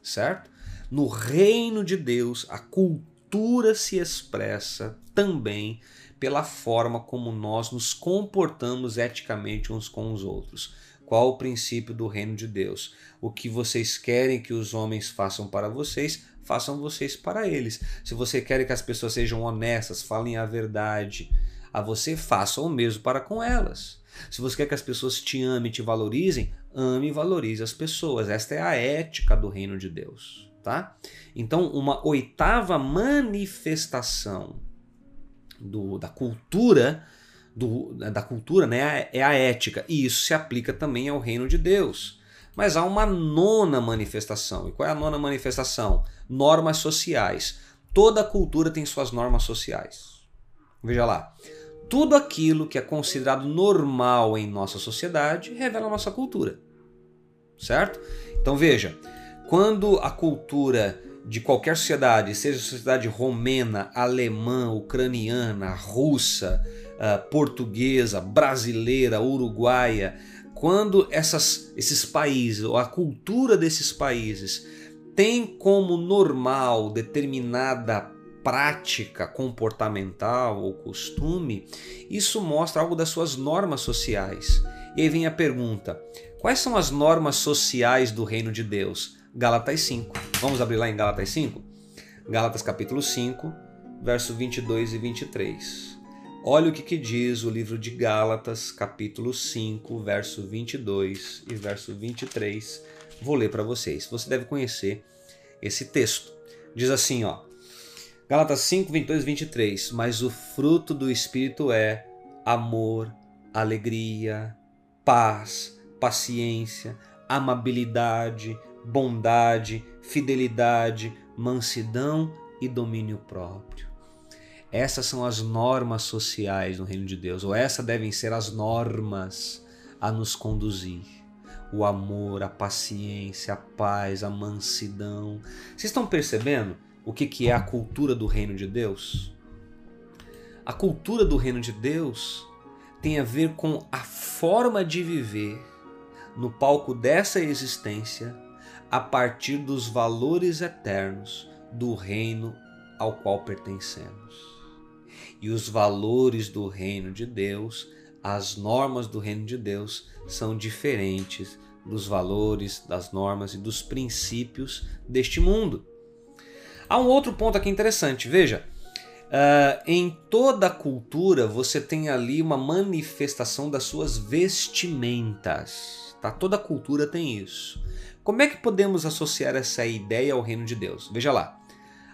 Certo? No reino de Deus, a cultura se expressa também pela forma como nós nos comportamos eticamente uns com os outros. Qual o princípio do reino de Deus? O que vocês querem que os homens façam para vocês, façam vocês para eles. Se você quer que as pessoas sejam honestas, falem a verdade a você, façam o mesmo para com elas. Se você quer que as pessoas te amem e te valorizem, ame e valorize as pessoas. Esta é a ética do reino de Deus, tá? Então, uma oitava manifestação do, da cultura do, da cultura né, é a ética, e isso se aplica também ao reino de Deus. Mas há uma nona manifestação. E qual é a nona manifestação? Normas sociais. Toda cultura tem suas normas sociais. Veja lá. Tudo aquilo que é considerado normal em nossa sociedade revela nossa cultura. Certo? Então veja, quando a cultura de qualquer sociedade, seja sociedade romena, alemã, ucraniana, russa, uh, portuguesa, brasileira, uruguaia, quando essas, esses países, ou a cultura desses países, tem como normal determinada prática comportamental ou costume, isso mostra algo das suas normas sociais. E aí vem a pergunta: quais são as normas sociais do reino de Deus? Gálatas 5. Vamos abrir lá em Gálatas 5? Gálatas capítulo 5, verso 22 e 23. Olha o que, que diz o livro de Gálatas, capítulo 5, verso 22 e verso 23. Vou ler para vocês. Você deve conhecer esse texto. Diz assim, ó. Gálatas 5, 22 e 23. Mas o fruto do Espírito é amor, alegria, paz, paciência, amabilidade, bondade, fidelidade, mansidão e domínio próprio. Essas são as normas sociais no reino de Deus, ou essas devem ser as normas a nos conduzir. O amor, a paciência, a paz, a mansidão. Vocês estão percebendo o que, que é a cultura do reino de Deus? A cultura do reino de Deus tem a ver com a forma de viver no palco dessa existência a partir dos valores eternos do reino ao qual pertencemos. E os valores do reino de Deus, as normas do reino de Deus, são diferentes dos valores, das normas e dos princípios deste mundo. Há um outro ponto aqui interessante, veja. Uh, em toda cultura você tem ali uma manifestação das suas vestimentas. Tá? Toda cultura tem isso. Como é que podemos associar essa ideia ao reino de Deus? Veja lá.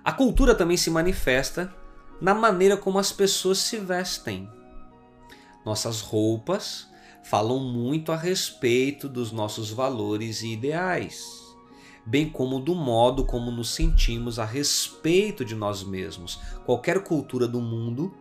A cultura também se manifesta na maneira como as pessoas se vestem. Nossas roupas falam muito a respeito dos nossos valores e ideais, bem como do modo como nos sentimos a respeito de nós mesmos. Qualquer cultura do mundo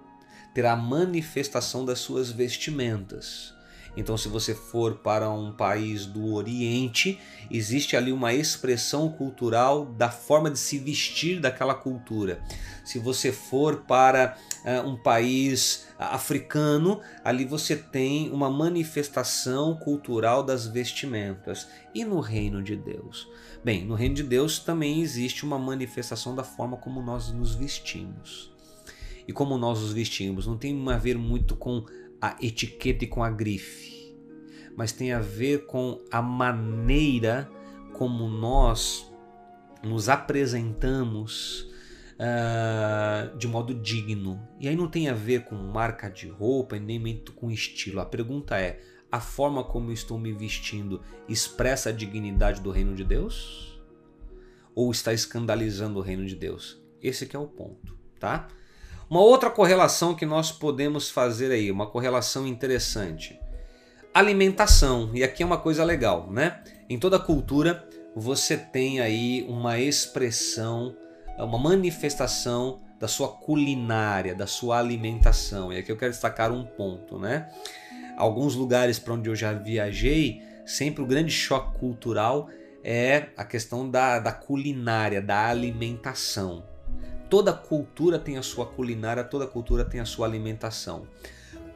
terá manifestação das suas vestimentas. Então, se você for para um país do Oriente, existe ali uma expressão cultural da forma de se vestir daquela cultura. Se você for para uh, um país africano, ali você tem uma manifestação cultural das vestimentas. E no reino de Deus? Bem, no reino de Deus também existe uma manifestação da forma como nós nos vestimos. E como nós nos vestimos não tem a ver muito com a etiqueta e com a grife, mas tem a ver com a maneira como nós nos apresentamos uh, de modo digno. E aí não tem a ver com marca de roupa nem muito com estilo. A pergunta é: a forma como eu estou me vestindo expressa a dignidade do reino de Deus? Ou está escandalizando o reino de Deus? Esse é o ponto, tá? Uma outra correlação que nós podemos fazer aí, uma correlação interessante. Alimentação, e aqui é uma coisa legal, né? Em toda cultura você tem aí uma expressão, uma manifestação da sua culinária, da sua alimentação. E aqui eu quero destacar um ponto, né? Alguns lugares para onde eu já viajei, sempre o grande choque cultural é a questão da, da culinária, da alimentação. Toda cultura tem a sua culinária, toda cultura tem a sua alimentação.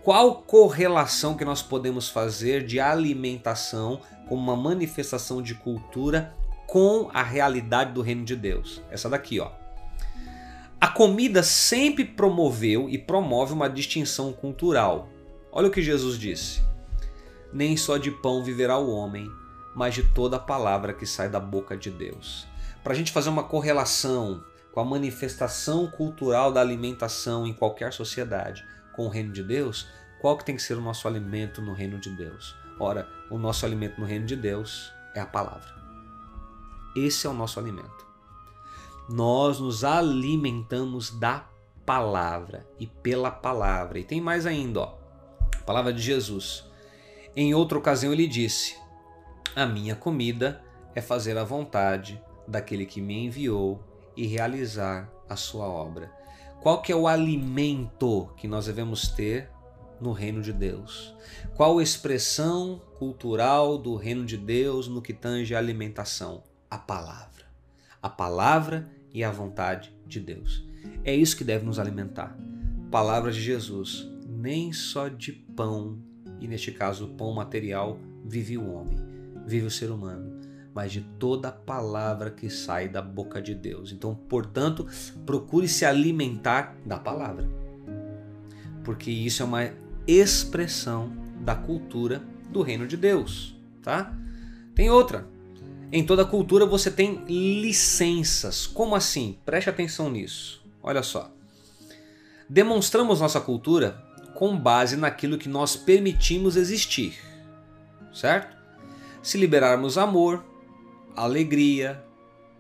Qual correlação que nós podemos fazer de alimentação como uma manifestação de cultura com a realidade do reino de Deus? Essa daqui, ó. A comida sempre promoveu e promove uma distinção cultural. Olha o que Jesus disse: Nem só de pão viverá o homem, mas de toda a palavra que sai da boca de Deus. Para a gente fazer uma correlação com a manifestação cultural da alimentação em qualquer sociedade com o reino de Deus, qual que tem que ser o nosso alimento no reino de Deus? Ora, o nosso alimento no reino de Deus é a palavra. Esse é o nosso alimento. Nós nos alimentamos da palavra e pela palavra. E tem mais ainda, ó. A palavra de Jesus. Em outra ocasião ele disse: A minha comida é fazer a vontade daquele que me enviou e realizar a sua obra. Qual que é o alimento que nós devemos ter no reino de Deus? Qual a expressão cultural do reino de Deus no que tange a alimentação? A palavra. A palavra e a vontade de Deus. É isso que deve nos alimentar. Palavras de Jesus. Nem só de pão, e neste caso pão material, vive o homem, vive o ser humano, mas de toda palavra que sai da boca de Deus. Então, portanto, procure se alimentar da palavra. Porque isso é uma expressão da cultura do reino de Deus, tá? Tem outra. Em toda cultura você tem licenças. Como assim? Preste atenção nisso. Olha só. Demonstramos nossa cultura com base naquilo que nós permitimos existir, certo? Se liberarmos amor, alegria,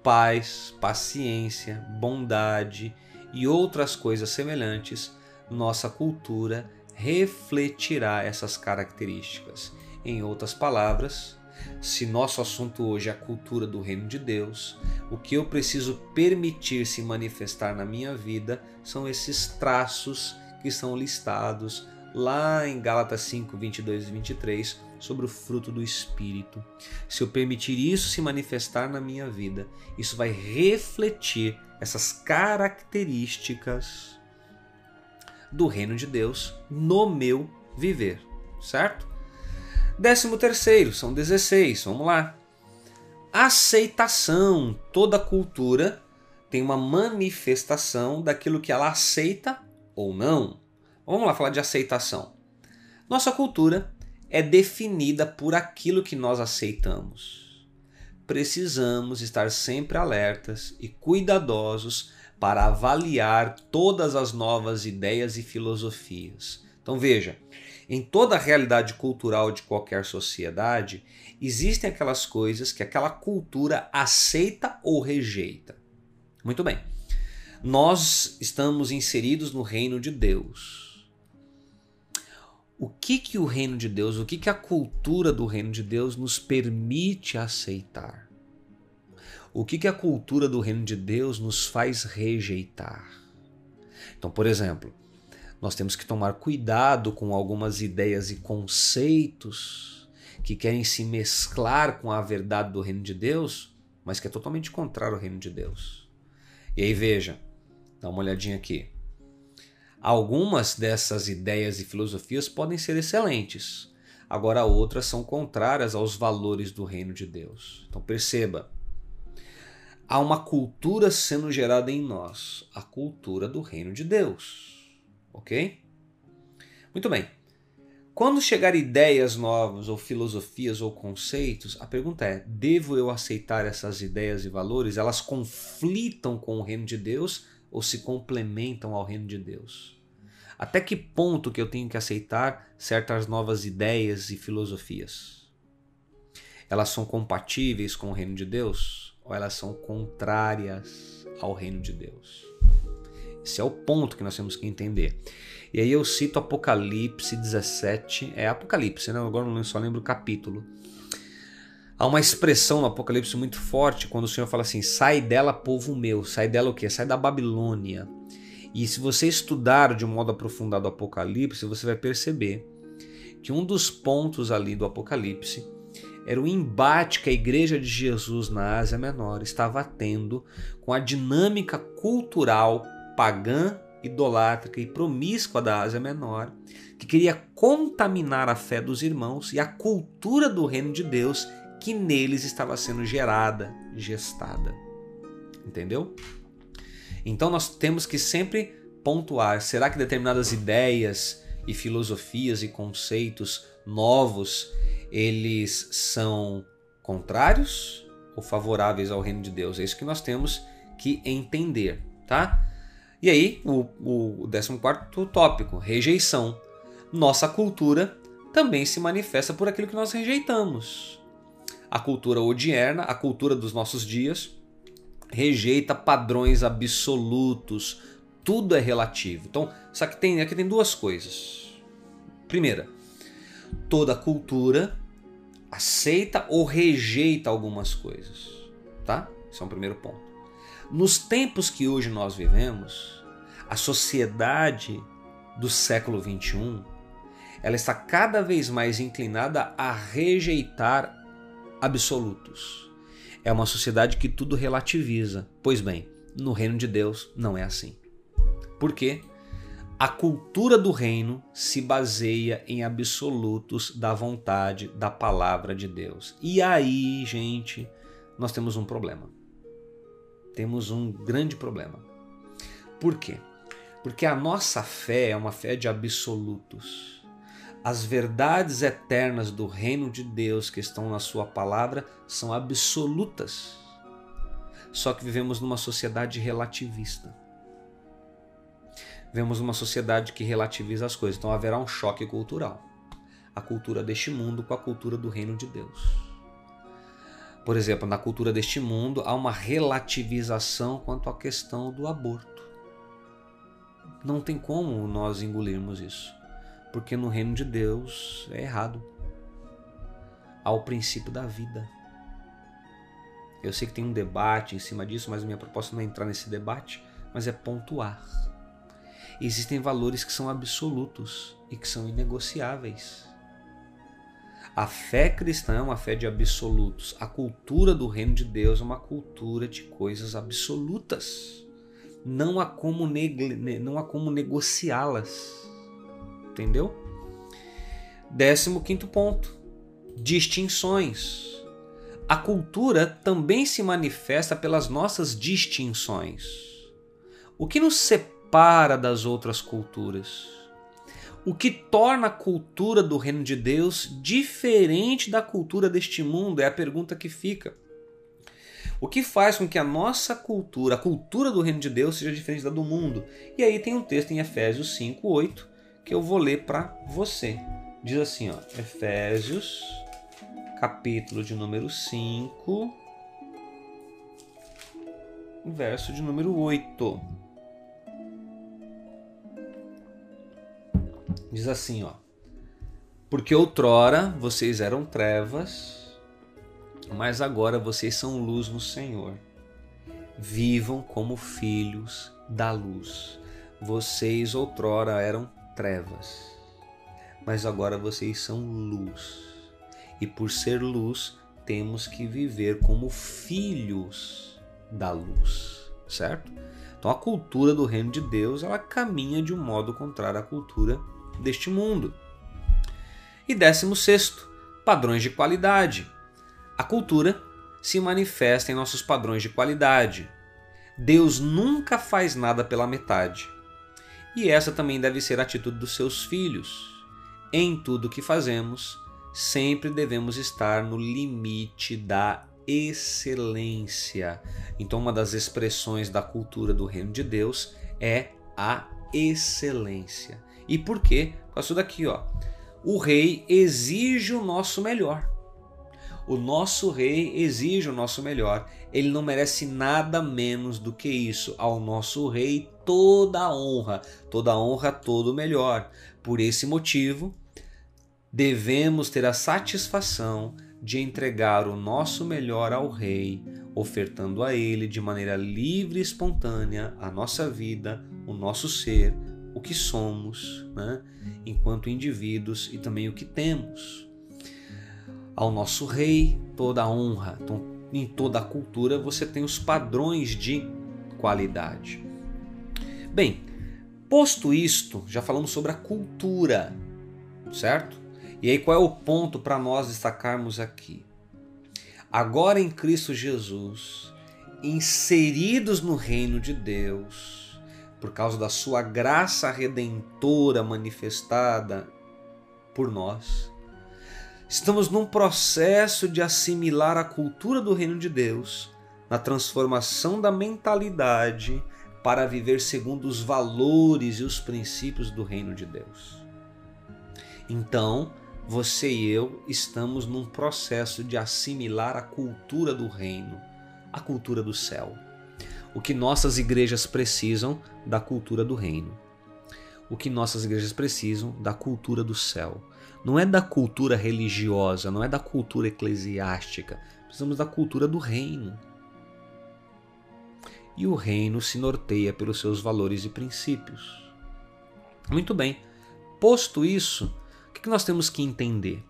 paz, paciência, bondade e outras coisas semelhantes, nossa cultura refletirá essas características. Em outras palavras, se nosso assunto hoje é a cultura do reino de Deus, o que eu preciso permitir se manifestar na minha vida são esses traços que são listados lá em Gálatas 5, 22 e 23 sobre o fruto do Espírito. Se eu permitir isso se manifestar na minha vida, isso vai refletir essas características do reino de Deus no meu viver, certo? Décimo terceiro, são 16, vamos lá. Aceitação. Toda cultura tem uma manifestação daquilo que ela aceita ou não. Vamos lá falar de aceitação. Nossa cultura é definida por aquilo que nós aceitamos. Precisamos estar sempre alertas e cuidadosos para avaliar todas as novas ideias e filosofias. Então veja, em toda a realidade cultural de qualquer sociedade, existem aquelas coisas que aquela cultura aceita ou rejeita. Muito bem. Nós estamos inseridos no reino de Deus. O que que o reino de Deus, o que que a cultura do reino de Deus nos permite aceitar? O que que a cultura do reino de Deus nos faz rejeitar? Então, por exemplo, nós temos que tomar cuidado com algumas ideias e conceitos que querem se mesclar com a verdade do reino de Deus, mas que é totalmente contrário ao reino de Deus. E aí veja, dá uma olhadinha aqui. Algumas dessas ideias e filosofias podem ser excelentes, agora outras são contrárias aos valores do reino de Deus. Então perceba, há uma cultura sendo gerada em nós, a cultura do reino de Deus ok? Muito bem. Quando chegar ideias novas, ou filosofias, ou conceitos, a pergunta é: devo eu aceitar essas ideias e valores? Elas conflitam com o reino de Deus ou se complementam ao reino de Deus? Até que ponto que eu tenho que aceitar certas novas ideias e filosofias? Elas são compatíveis com o reino de Deus ou elas são contrárias ao reino de Deus? Esse é o ponto que nós temos que entender. E aí eu cito Apocalipse 17, é Apocalipse, né? Agora não só lembro o capítulo. Há uma expressão no Apocalipse muito forte quando o Senhor fala assim: sai dela, povo meu. Sai dela o quê? Sai da Babilônia. E se você estudar de um modo aprofundado o Apocalipse, você vai perceber que um dos pontos ali do Apocalipse era o embate que a igreja de Jesus na Ásia Menor estava tendo com a dinâmica cultural pagã, idolátrica e promíscua da Ásia Menor, que queria contaminar a fé dos irmãos e a cultura do reino de Deus que neles estava sendo gerada, gestada. Entendeu? Então nós temos que sempre pontuar: será que determinadas ideias e filosofias e conceitos novos eles são contrários ou favoráveis ao reino de Deus? É isso que nós temos que entender, tá? E aí, o, o 14 tópico, rejeição. Nossa cultura também se manifesta por aquilo que nós rejeitamos. A cultura odierna, a cultura dos nossos dias, rejeita padrões absolutos, tudo é relativo. Então, só que tem, aqui tem duas coisas. Primeira, toda cultura aceita ou rejeita algumas coisas, tá? Esse é um primeiro ponto. Nos tempos que hoje nós vivemos, a sociedade do século 21, ela está cada vez mais inclinada a rejeitar absolutos. É uma sociedade que tudo relativiza. Pois bem, no reino de Deus não é assim. Por quê? A cultura do reino se baseia em absolutos da vontade da palavra de Deus. E aí, gente, nós temos um problema. Temos um grande problema. Por quê? Porque a nossa fé é uma fé de absolutos. As verdades eternas do reino de Deus que estão na Sua palavra são absolutas. Só que vivemos numa sociedade relativista. Vemos uma sociedade que relativiza as coisas, então haverá um choque cultural. A cultura deste mundo com a cultura do reino de Deus. Por exemplo, na cultura deste mundo há uma relativização quanto à questão do aborto. Não tem como nós engolirmos isso, porque no reino de Deus é errado. Há o princípio da vida. Eu sei que tem um debate em cima disso, mas minha proposta não é entrar nesse debate, mas é pontuar existem valores que são absolutos e que são inegociáveis. A fé cristã é uma fé de absolutos. A cultura do reino de Deus é uma cultura de coisas absolutas. Não há como negociá-las. Entendeu? Décimo quinto ponto. Distinções. A cultura também se manifesta pelas nossas distinções. O que nos separa das outras culturas. O que torna a cultura do reino de Deus diferente da cultura deste mundo é a pergunta que fica. O que faz com que a nossa cultura, a cultura do reino de Deus, seja diferente da do mundo? E aí tem um texto em Efésios 5:8 que eu vou ler para você. Diz assim, ó, Efésios, capítulo de número 5, verso de número 8. Diz assim, ó: Porque outrora vocês eram trevas, mas agora vocês são luz no Senhor. Vivam como filhos da luz. Vocês outrora eram trevas, mas agora vocês são luz. E por ser luz, temos que viver como filhos da luz, certo? Então a cultura do reino de Deus, ela caminha de um modo contrário à cultura deste mundo. E décimo sexto, padrões de qualidade. A cultura se manifesta em nossos padrões de qualidade. Deus nunca faz nada pela metade. E essa também deve ser a atitude dos seus filhos. Em tudo que fazemos, sempre devemos estar no limite da excelência. Então, uma das expressões da cultura do reino de Deus é a excelência. E por quê? Por causa daqui, ó. O rei exige o nosso melhor. O nosso rei exige o nosso melhor. Ele não merece nada menos do que isso. Ao nosso rei toda a honra, toda a honra, todo o melhor. Por esse motivo, devemos ter a satisfação de entregar o nosso melhor ao rei, ofertando a ele de maneira livre e espontânea a nossa vida, o nosso ser, o que somos, né, enquanto indivíduos e também o que temos. Ao nosso rei, toda a honra. Então, em toda a cultura você tem os padrões de qualidade. Bem, posto isto, já falamos sobre a cultura, certo? E aí qual é o ponto para nós destacarmos aqui? Agora em Cristo Jesus, inseridos no reino de Deus, por causa da sua graça redentora manifestada por nós. Estamos num processo de assimilar a cultura do reino de Deus, na transformação da mentalidade para viver segundo os valores e os princípios do reino de Deus. Então, você e eu estamos num processo de assimilar a cultura do reino, a cultura do céu. O que nossas igrejas precisam da cultura do reino. O que nossas igrejas precisam da cultura do céu. Não é da cultura religiosa, não é da cultura eclesiástica. Precisamos da cultura do reino. E o reino se norteia pelos seus valores e princípios. Muito bem. Posto isso, o que nós temos que entender?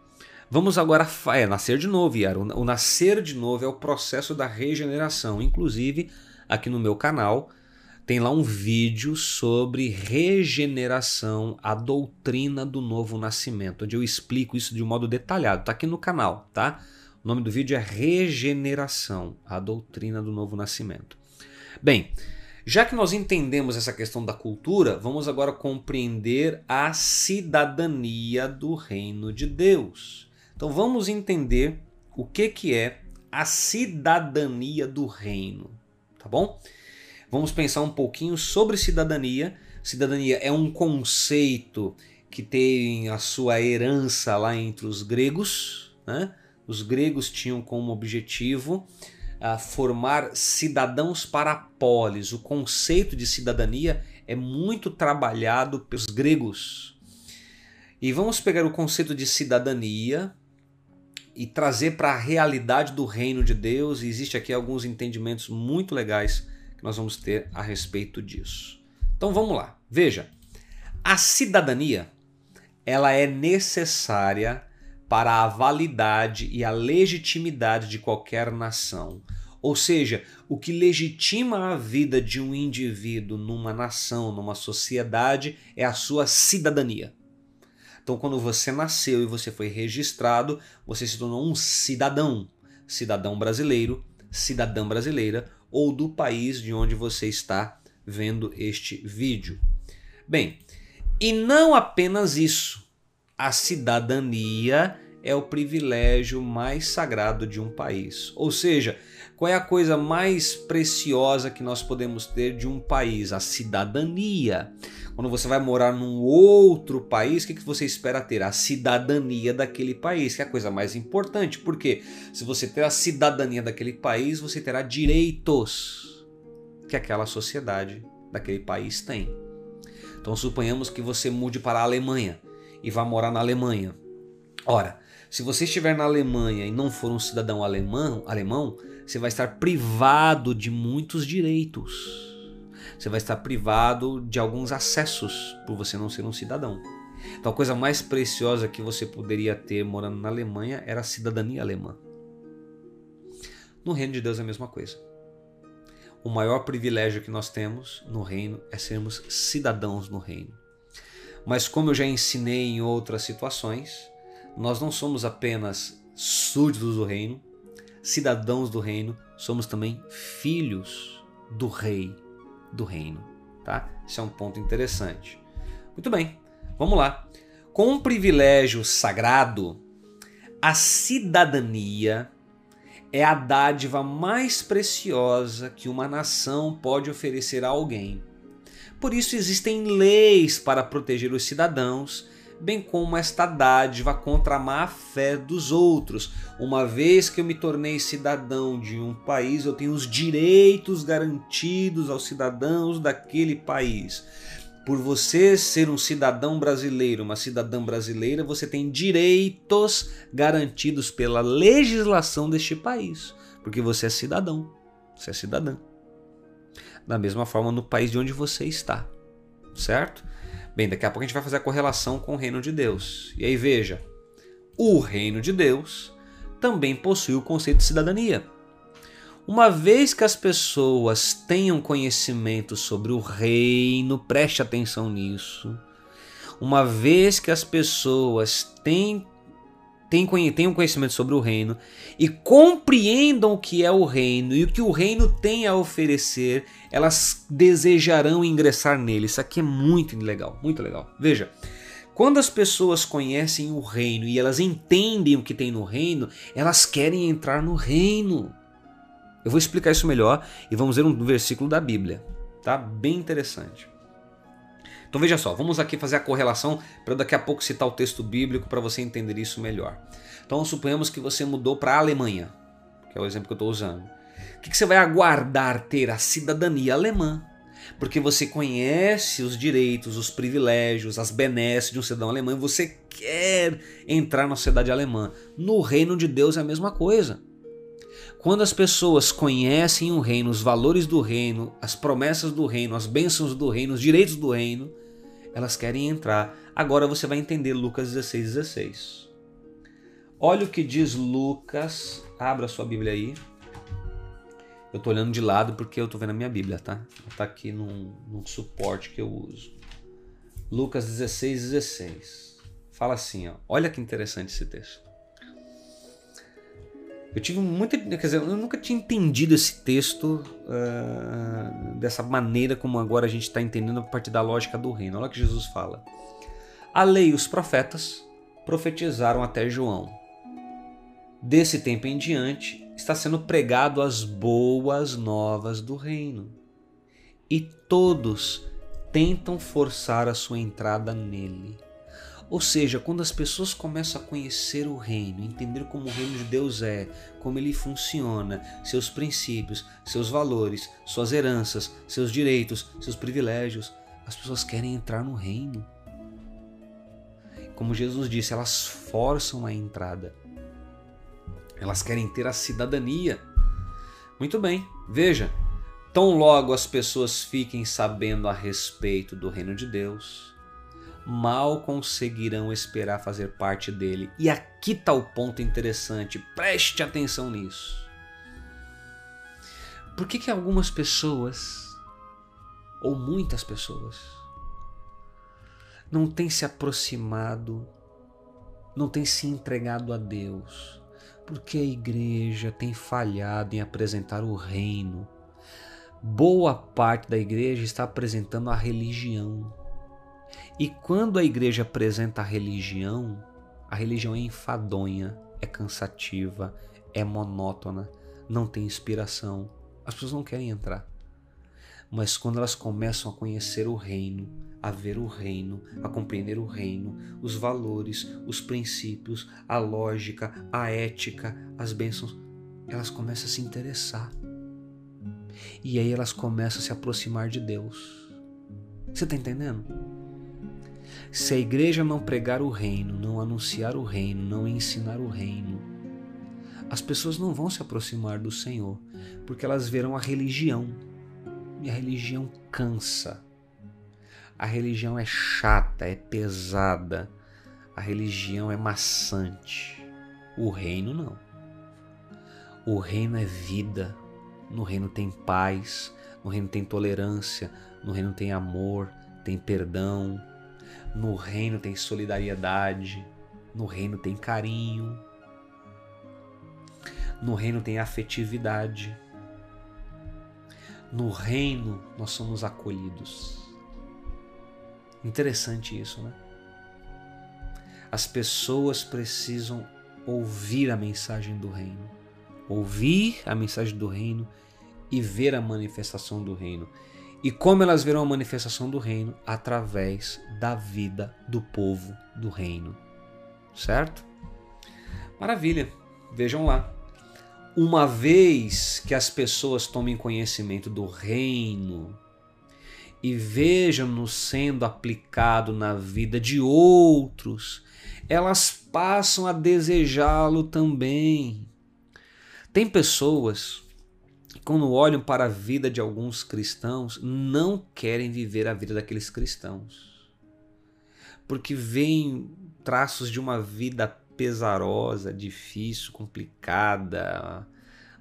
Vamos agora é, nascer de novo, Yara. O nascer de novo é o processo da regeneração. Inclusive, aqui no meu canal, tem lá um vídeo sobre regeneração, a doutrina do novo nascimento, onde eu explico isso de um modo detalhado. Está aqui no canal, tá? O nome do vídeo é Regeneração, a doutrina do novo nascimento. Bem, já que nós entendemos essa questão da cultura, vamos agora compreender a cidadania do reino de Deus. Então vamos entender o que, que é a cidadania do reino, tá bom? Vamos pensar um pouquinho sobre cidadania. Cidadania é um conceito que tem a sua herança lá entre os gregos. Né? Os gregos tinham como objetivo uh, formar cidadãos para polis. O conceito de cidadania é muito trabalhado pelos gregos. E vamos pegar o conceito de cidadania e trazer para a realidade do reino de Deus. E existe aqui alguns entendimentos muito legais nós vamos ter a respeito disso. Então vamos lá. Veja, a cidadania ela é necessária para a validade e a legitimidade de qualquer nação. Ou seja, o que legitima a vida de um indivíduo numa nação, numa sociedade, é a sua cidadania. Então, quando você nasceu e você foi registrado, você se tornou um cidadão, cidadão brasileiro, cidadã brasileira ou do país de onde você está vendo este vídeo. Bem, e não apenas isso a cidadania é o privilégio mais sagrado de um país. Ou seja, qual é a coisa mais preciosa que nós podemos ter de um país? A cidadania. Quando você vai morar num outro país, o que você espera ter? A cidadania daquele país, que é a coisa mais importante. Porque se você ter a cidadania daquele país, você terá direitos que aquela sociedade daquele país tem. Então suponhamos que você mude para a Alemanha e vá morar na Alemanha. Ora, se você estiver na Alemanha e não for um cidadão alemão, alemão, você vai estar privado de muitos direitos. Você vai estar privado de alguns acessos por você não ser um cidadão. Então a coisa mais preciosa que você poderia ter morando na Alemanha era a cidadania alemã. No reino de Deus é a mesma coisa. O maior privilégio que nós temos no reino é sermos cidadãos no reino. Mas como eu já ensinei em outras situações, nós não somos apenas súditos do reino, cidadãos do reino, somos também filhos do rei do reino, tá? Isso é um ponto interessante. Muito bem, vamos lá. Com um privilégio sagrado, a cidadania é a dádiva mais preciosa que uma nação pode oferecer a alguém. Por isso existem leis para proteger os cidadãos, bem como esta dádiva contra a má fé dos outros. Uma vez que eu me tornei cidadão de um país, eu tenho os direitos garantidos aos cidadãos daquele país. Por você ser um cidadão brasileiro, uma cidadã brasileira, você tem direitos garantidos pela legislação deste país, porque você é cidadão, você é cidadã da mesma forma no país de onde você está, certo? Bem, daqui a pouco a gente vai fazer a correlação com o reino de Deus. E aí veja, o reino de Deus também possui o conceito de cidadania. Uma vez que as pessoas tenham conhecimento sobre o reino, preste atenção nisso. Uma vez que as pessoas têm tenham conhecimento sobre o reino e compreendam o que é o reino e o que o reino tem a oferecer, elas desejarão ingressar nele. Isso aqui é muito legal, muito legal. Veja, quando as pessoas conhecem o reino e elas entendem o que tem no reino, elas querem entrar no reino. Eu vou explicar isso melhor e vamos ver um versículo da Bíblia, tá? Bem interessante. Então veja só, vamos aqui fazer a correlação para daqui a pouco citar o texto bíblico para você entender isso melhor. Então suponhamos que você mudou para a Alemanha, que é o exemplo que eu estou usando. O que, que você vai aguardar ter a cidadania alemã? Porque você conhece os direitos, os privilégios, as benesses de um cidadão alemão e você quer entrar na sociedade alemã. No reino de Deus é a mesma coisa. Quando as pessoas conhecem o reino, os valores do reino, as promessas do reino, as bênçãos do reino, os direitos do reino, elas querem entrar. Agora você vai entender Lucas 16, 16. Olha o que diz Lucas. Abra sua Bíblia aí. Eu estou olhando de lado porque eu estou vendo a minha Bíblia, tá? Está aqui num, num suporte que eu uso. Lucas 16, 16. Fala assim, ó. Olha que interessante esse texto. Eu tive muita. Quer dizer, eu nunca tinha entendido esse texto uh, dessa maneira como agora a gente está entendendo a partir da lógica do reino. Olha o que Jesus fala. A lei e os profetas profetizaram até João. Desse tempo em diante está sendo pregado as boas novas do reino. E todos tentam forçar a sua entrada nele. Ou seja, quando as pessoas começam a conhecer o reino, entender como o reino de Deus é, como ele funciona, seus princípios, seus valores, suas heranças, seus direitos, seus privilégios, as pessoas querem entrar no reino. Como Jesus disse, elas forçam a entrada. Elas querem ter a cidadania. Muito bem, veja. Tão logo as pessoas fiquem sabendo a respeito do reino de Deus, mal conseguirão esperar fazer parte dele. E aqui está o ponto interessante, preste atenção nisso. Por que, que algumas pessoas, ou muitas pessoas, não têm se aproximado, não têm se entregado a Deus? Porque a igreja tem falhado em apresentar o reino. Boa parte da igreja está apresentando a religião e quando a igreja apresenta a religião, a religião é enfadonha, é cansativa, é monótona, não tem inspiração. As pessoas não querem entrar. Mas quando elas começam a conhecer o reino, a ver o reino, a compreender o reino, os valores, os princípios, a lógica, a ética, as bênçãos, elas começam a se interessar. E aí elas começam a se aproximar de Deus. Você está entendendo? Se a igreja não pregar o reino, não anunciar o reino, não ensinar o reino, as pessoas não vão se aproximar do Senhor, porque elas verão a religião. E a religião cansa. A religião é chata, é pesada. A religião é maçante. O reino não. O reino é vida. No reino tem paz, no reino tem tolerância, no reino tem amor, tem perdão, no reino tem solidariedade, no reino tem carinho, no reino tem afetividade. No reino nós somos acolhidos. Interessante isso, né? As pessoas precisam ouvir a mensagem do reino, ouvir a mensagem do reino e ver a manifestação do reino. E como elas verão a manifestação do reino? Através da vida do povo do reino. Certo? Maravilha. Vejam lá. Uma vez que as pessoas tomem conhecimento do reino e vejam-no sendo aplicado na vida de outros, elas passam a desejá-lo também. Tem pessoas quando olham para a vida de alguns cristãos, não querem viver a vida daqueles cristãos. Porque veem traços de uma vida pesarosa, difícil, complicada,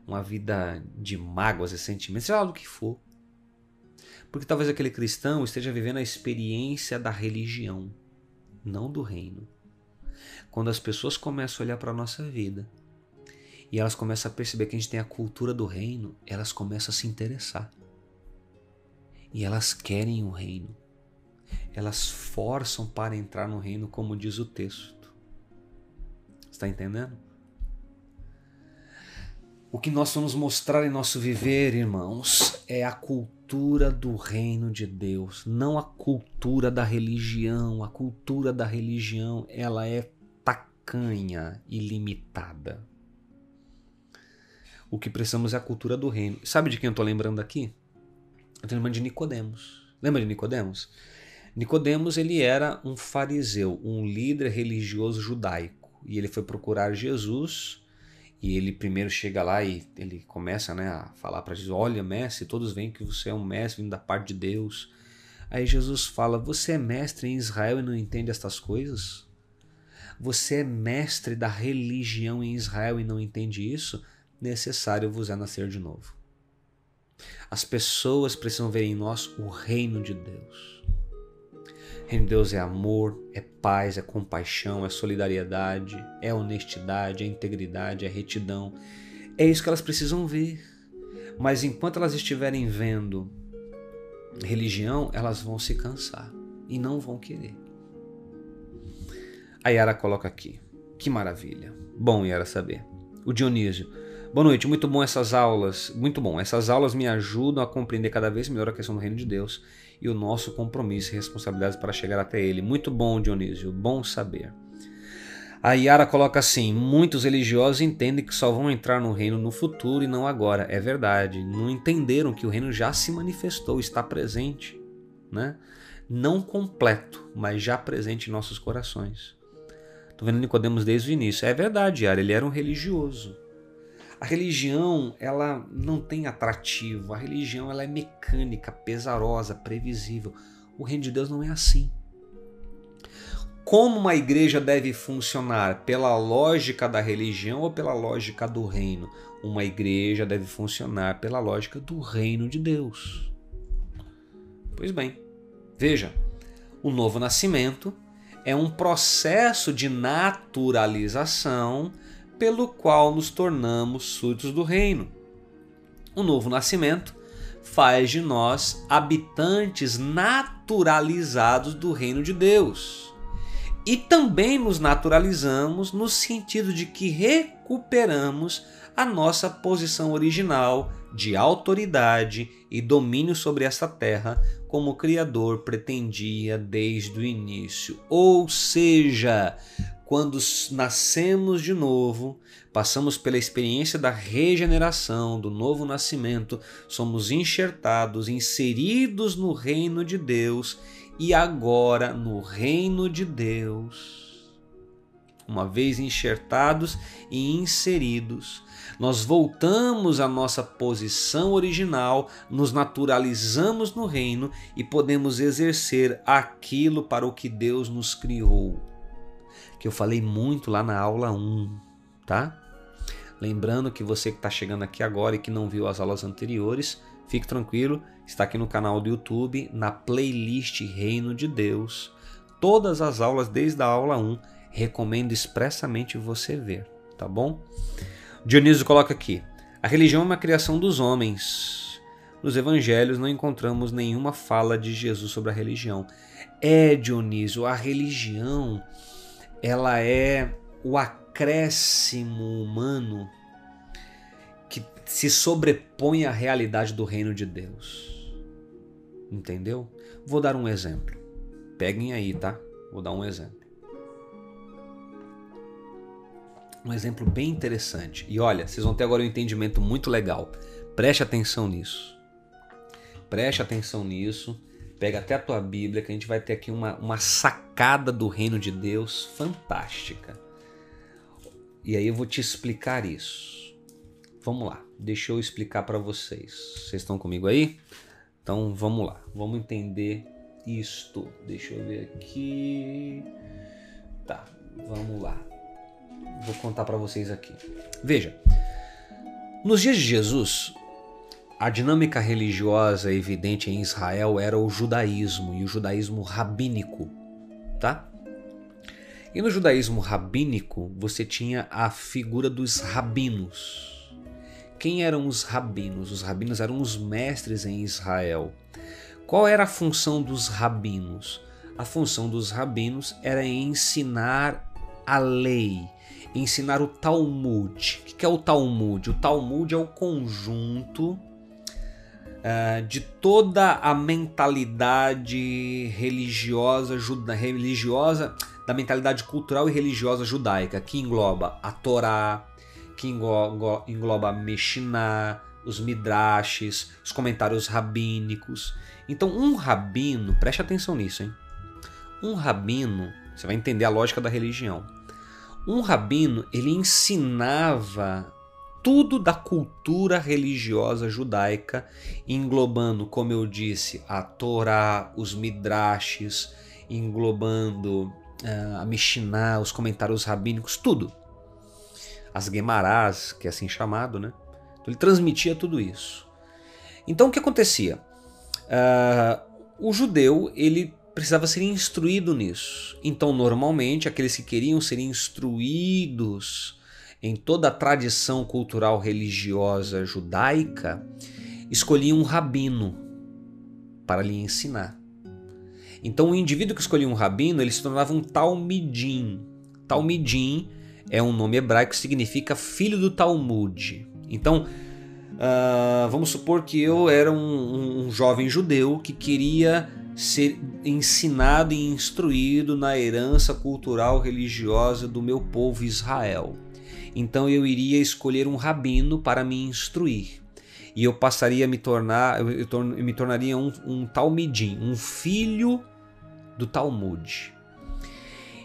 uma vida de mágoas e sentimentos, seja lá do que for. Porque talvez aquele cristão esteja vivendo a experiência da religião, não do reino. Quando as pessoas começam a olhar para a nossa vida e elas começam a perceber que a gente tem a cultura do reino, elas começam a se interessar. E elas querem o reino. Elas forçam para entrar no reino, como diz o texto. Está entendendo? O que nós vamos mostrar em nosso viver, irmãos, é a cultura do reino de Deus, não a cultura da religião. A cultura da religião, ela é tacanha e limitada. O que precisamos é a cultura do reino. Sabe de quem eu estou lembrando aqui? Eu estou lembrando de Nicodemos. Lembra de Nicodemos? Nicodemos ele era um fariseu, um líder religioso judaico, e ele foi procurar Jesus. E ele primeiro chega lá e ele começa né, a falar para Jesus: Olha, mestre, todos veem que você é um mestre vindo da parte de Deus. Aí Jesus fala: Você é mestre em Israel e não entende estas coisas? Você é mestre da religião em Israel e não entende isso? Necessário vos é nascer de novo. As pessoas precisam ver em nós o reino de Deus. O reino de Deus é amor, é paz, é compaixão, é solidariedade, é honestidade, é integridade, é retidão. É isso que elas precisam ver. Mas enquanto elas estiverem vendo religião, elas vão se cansar e não vão querer. A Yara coloca aqui. Que maravilha. Bom, Yara, saber. O Dionísio. Boa noite, muito bom essas aulas. Muito bom. Essas aulas me ajudam a compreender cada vez melhor a questão do reino de Deus e o nosso compromisso e responsabilidades para chegar até ele. Muito bom, Dionísio. Bom saber. A Yara coloca assim: muitos religiosos entendem que só vão entrar no reino no futuro e não agora. É verdade. Não entenderam que o reino já se manifestou, está presente, né? Não completo, mas já presente em nossos corações. Estou vendo Nicodemos desde o início. É verdade, Yara. Ele era um religioso. A religião, ela não tem atrativo. A religião, ela é mecânica, pesarosa, previsível. O reino de Deus não é assim. Como uma igreja deve funcionar? Pela lógica da religião ou pela lógica do reino? Uma igreja deve funcionar pela lógica do reino de Deus. Pois bem, veja, o novo nascimento é um processo de naturalização pelo qual nos tornamos súditos do reino. O novo nascimento faz de nós habitantes naturalizados do reino de Deus. E também nos naturalizamos no sentido de que recuperamos a nossa posição original de autoridade e domínio sobre esta terra, como o Criador pretendia desde o início. Ou seja, quando nascemos de novo, passamos pela experiência da regeneração, do novo nascimento, somos enxertados, inseridos no reino de Deus e agora no reino de Deus. Uma vez enxertados e inseridos, nós voltamos à nossa posição original, nos naturalizamos no reino e podemos exercer aquilo para o que Deus nos criou que eu falei muito lá na aula 1, tá? Lembrando que você que está chegando aqui agora e que não viu as aulas anteriores, fique tranquilo, está aqui no canal do YouTube, na playlist Reino de Deus. Todas as aulas desde a aula 1, recomendo expressamente você ver, tá bom? Dionísio coloca aqui: a religião é uma criação dos homens. Nos evangelhos não encontramos nenhuma fala de Jesus sobre a religião. É, Dionísio, a religião ela é o acréscimo humano que se sobrepõe à realidade do reino de Deus. Entendeu? Vou dar um exemplo. Peguem aí, tá? Vou dar um exemplo. Um exemplo bem interessante. E olha, vocês vão ter agora um entendimento muito legal. Preste atenção nisso. Preste atenção nisso Pega até a tua Bíblia, que a gente vai ter aqui uma, uma sacada do reino de Deus fantástica. E aí eu vou te explicar isso. Vamos lá, deixa eu explicar para vocês. Vocês estão comigo aí? Então vamos lá, vamos entender isto. Deixa eu ver aqui. Tá, vamos lá. Vou contar para vocês aqui. Veja, nos dias de Jesus, a dinâmica religiosa evidente em Israel era o judaísmo e o judaísmo rabínico, tá? E no judaísmo rabínico você tinha a figura dos rabinos. Quem eram os rabinos? Os rabinos eram os mestres em Israel. Qual era a função dos rabinos? A função dos rabinos era ensinar a lei, ensinar o Talmud. O que é o Talmud? O Talmud é o conjunto uh, de toda a mentalidade religiosa, juda, religiosa, da mentalidade cultural e religiosa judaica, que engloba a Torá, que engloba, a Mishnah, os midrashes, os comentários rabínicos. Então, um rabino, preste atenção nisso, hein? Um rabino, você vai entender a lógica da religião. Um rabino, ele ensinava tudo da cultura religiosa judaica, englobando, como eu disse, a Torá, os midrashes, englobando uh, a Mishnah, os comentários rabínicos, tudo. As Gemarás, que é assim chamado, né? Então ele transmitia tudo isso. Então o que acontecia? Uh, o judeu ele precisava ser instruído nisso. Então normalmente aqueles que queriam ser instruídos em toda a tradição cultural religiosa judaica escolhiam um rabino para lhe ensinar. Então o indivíduo que escolhia um rabino ele se tornava um talmidim. Talmidim é um nome hebraico que significa filho do Talmud. Então, uh, vamos supor que eu era um, um jovem judeu que queria ser ensinado e instruído na herança cultural religiosa do meu povo Israel. Então eu iria escolher um rabino para me instruir. E eu passaria a me tornar, eu, eu me tornaria um, um talmidim, um filho do Talmud.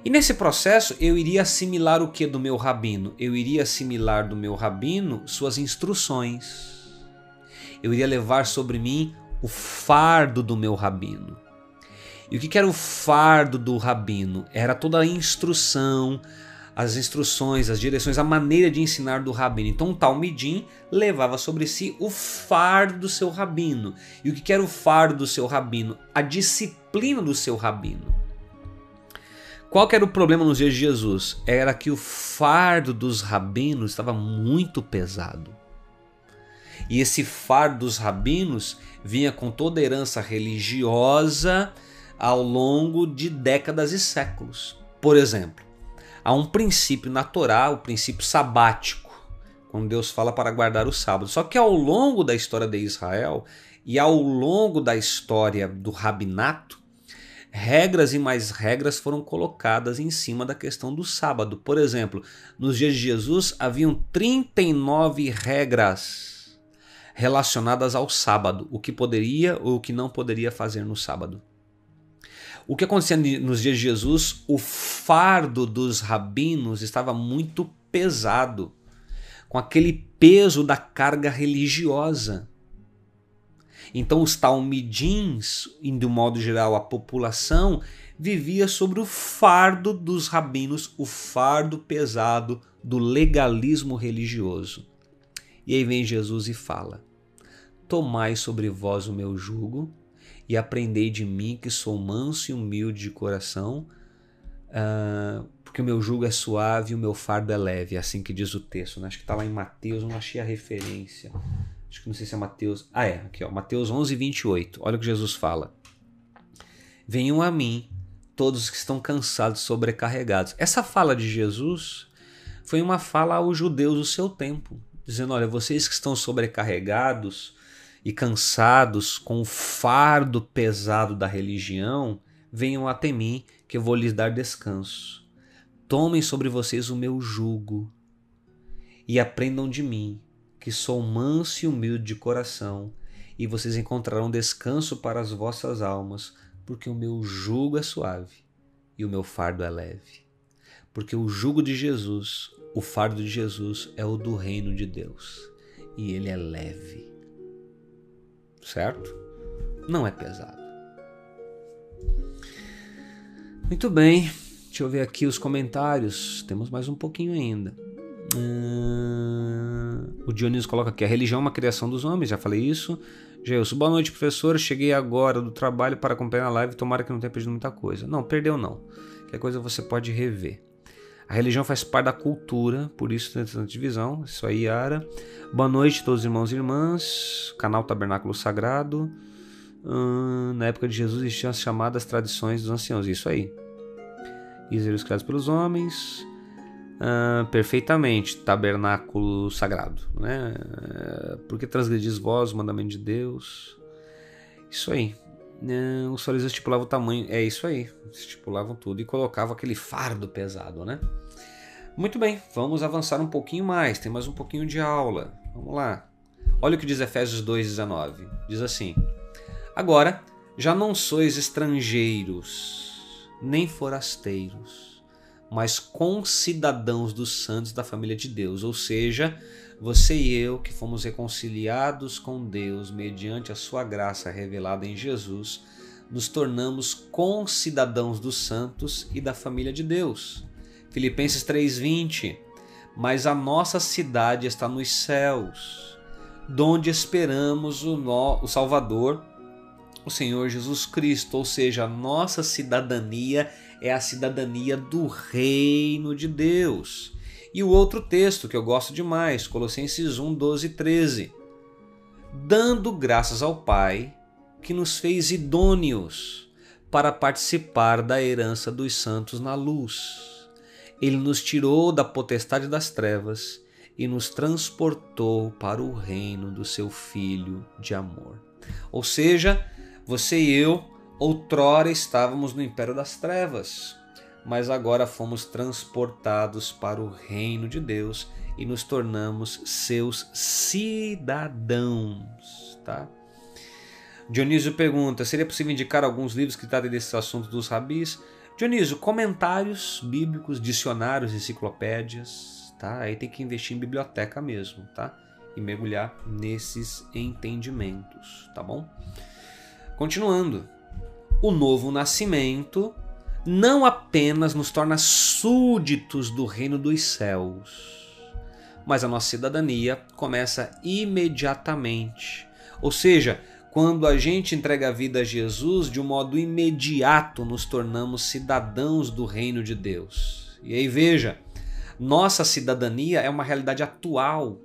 E nesse processo eu iria assimilar o que do meu rabino? Eu iria assimilar do meu rabino suas instruções. Eu iria levar sobre mim o fardo do meu rabino. E o que era o fardo do rabino? Era toda a instrução, as instruções, as direções, a maneira de ensinar do rabino. Então o Talmidim levava sobre si o fardo do seu rabino. E o que era o fardo do seu rabino? A disciplina do seu rabino. Qual era o problema nos dias de Jesus? Era que o fardo dos rabinos estava muito pesado. E esse fardo dos rabinos vinha com toda a herança religiosa ao longo de décadas e séculos. Por exemplo, há um princípio natural, o princípio sabático, quando Deus fala para guardar o sábado. Só que ao longo da história de Israel e ao longo da história do rabinato, regras e mais regras foram colocadas em cima da questão do sábado. Por exemplo, nos dias de Jesus haviam 39 regras relacionadas ao sábado, o que poderia ou o que não poderia fazer no sábado. O que acontecia nos dias de Jesus, o fardo dos rabinos estava muito pesado, com aquele peso da carga religiosa. Então os talmidins, de um modo geral a população, vivia sobre o fardo dos rabinos, o fardo pesado do legalismo religioso. E aí vem Jesus e fala: Tomai sobre vós o meu jugo e aprendei de mim que sou manso e humilde de coração, uh, porque o meu jugo é suave e o meu fardo é leve, é assim que diz o texto. Né? Acho que está lá em Mateus, não achei a referência acho que não sei se é Mateus. Ah, é, aqui, ó, Mateus 11, 28. Olha o que Jesus fala. Venham a mim, todos que estão cansados, sobrecarregados. Essa fala de Jesus foi uma fala aos judeus do seu tempo, dizendo: olha, vocês que estão sobrecarregados e cansados com o fardo pesado da religião, venham até mim, que eu vou lhes dar descanso. Tomem sobre vocês o meu jugo e aprendam de mim, que sou manso e humilde de coração, e vocês encontrarão descanso para as vossas almas, porque o meu jugo é suave e o meu fardo é leve. Porque o jugo de Jesus, o fardo de Jesus é o do reino de Deus, e ele é leve. Certo? Não é pesado. Muito bem, deixa eu ver aqui os comentários. Temos mais um pouquinho ainda. Uh, o Dionísio coloca aqui: a religião é uma criação dos homens, já falei isso. Gelson, boa noite, professor. Cheguei agora do trabalho para acompanhar a live. Tomara que não tenha perdido muita coisa. Não, perdeu não. Qualquer coisa você pode rever. A religião faz parte da cultura, por isso tem tanta divisão. Isso aí, Yara. Boa noite, todos os irmãos e irmãs. Canal Tabernáculo Sagrado. Uh, na época de Jesus existiam as chamadas tradições dos anciãos. Isso aí. Israel criados pelos homens. Perfeitamente, tabernáculo sagrado, né? Porque transgredis vós o mandamento de Deus. Isso aí. Os fariseus estipulavam o tamanho, é isso aí, estipulavam tudo e colocavam aquele fardo pesado, né? Muito bem, vamos avançar um pouquinho mais, tem mais um pouquinho de aula. Vamos lá. Olha o que diz Efésios 2,19. Diz assim: Agora já não sois estrangeiros, nem forasteiros mas concidadãos dos santos da família de Deus, ou seja, você e eu que fomos reconciliados com Deus mediante a sua graça revelada em Jesus, nos tornamos concidadãos dos santos e da família de Deus. Filipenses 3:20 Mas a nossa cidade está nos céus, donde esperamos o, no, o Salvador, o Senhor Jesus Cristo, ou seja, a nossa cidadania é a cidadania do reino de Deus. E o outro texto que eu gosto demais, Colossenses 1, 12 e 13. Dando graças ao Pai que nos fez idôneos para participar da herança dos santos na luz. Ele nos tirou da potestade das trevas e nos transportou para o reino do seu Filho de amor. Ou seja, você e eu Outrora estávamos no império das trevas, mas agora fomos transportados para o reino de Deus e nos tornamos seus cidadãos, tá? Dionísio pergunta: seria possível indicar alguns livros que tratem desse assunto dos rabis? Dionísio, comentários bíblicos, dicionários, enciclopédias, tá? Aí tem que investir em biblioteca mesmo, tá? E mergulhar nesses entendimentos, tá bom? Continuando o novo nascimento não apenas nos torna súditos do reino dos céus, mas a nossa cidadania começa imediatamente. Ou seja, quando a gente entrega a vida a Jesus, de um modo imediato nos tornamos cidadãos do reino de Deus. E aí veja, nossa cidadania é uma realidade atual.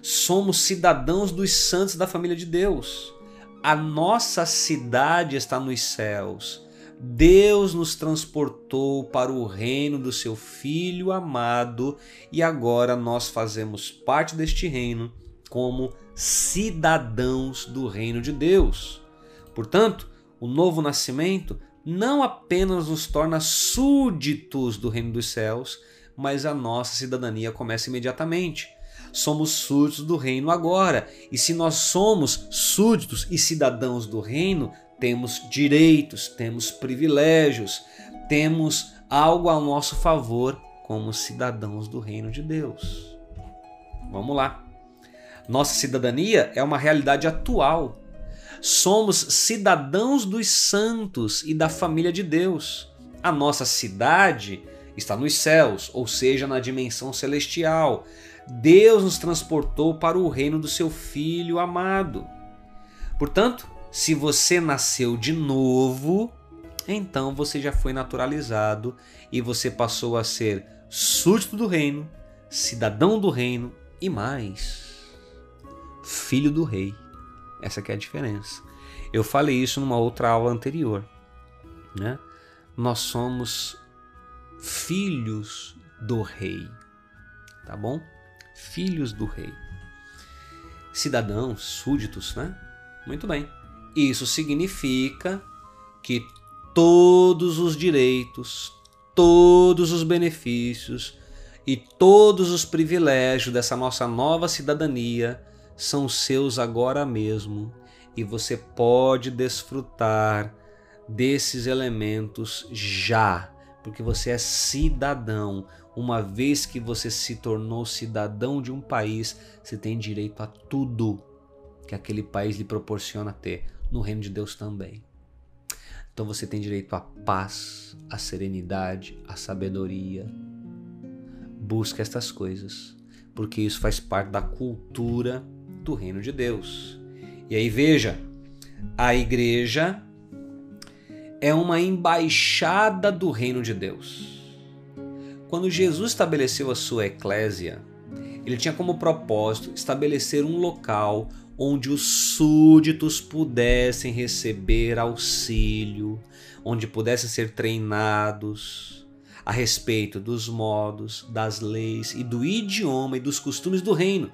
Somos cidadãos dos santos da família de Deus. A nossa cidade está nos céus. Deus nos transportou para o reino do seu Filho amado e agora nós fazemos parte deste reino como cidadãos do reino de Deus. Portanto, o novo nascimento não apenas nos torna súditos do reino dos céus, mas a nossa cidadania começa imediatamente somos súditos do reino agora. E se nós somos súditos e cidadãos do reino, temos direitos, temos privilégios, temos algo ao nosso favor como cidadãos do reino de Deus. Vamos lá. Nossa cidadania é uma realidade atual. Somos cidadãos dos santos e da família de Deus. A nossa cidade está nos céus, ou seja, na dimensão celestial. Deus nos transportou para o reino do seu Filho amado. Portanto, se você nasceu de novo, então você já foi naturalizado e você passou a ser súdito do reino, cidadão do reino e mais, filho do rei. Essa é a diferença. Eu falei isso numa outra aula anterior, né? Nós somos filhos do rei, tá bom? filhos do rei. Cidadãos, súditos, né? Muito bem. Isso significa que todos os direitos, todos os benefícios e todos os privilégios dessa nossa nova cidadania são seus agora mesmo. E você pode desfrutar desses elementos já, porque você é cidadão, uma vez que você se tornou cidadão de um país, você tem direito a tudo que aquele país lhe proporciona ter, no reino de Deus também. Então você tem direito à paz, à serenidade, à sabedoria. Busque estas coisas, porque isso faz parte da cultura do reino de Deus. E aí veja, a igreja é uma embaixada do reino de Deus. Quando Jesus estabeleceu a sua eclésia, ele tinha como propósito estabelecer um local onde os súditos pudessem receber auxílio, onde pudessem ser treinados. a respeito dos modos, das leis e do idioma e dos costumes do reino,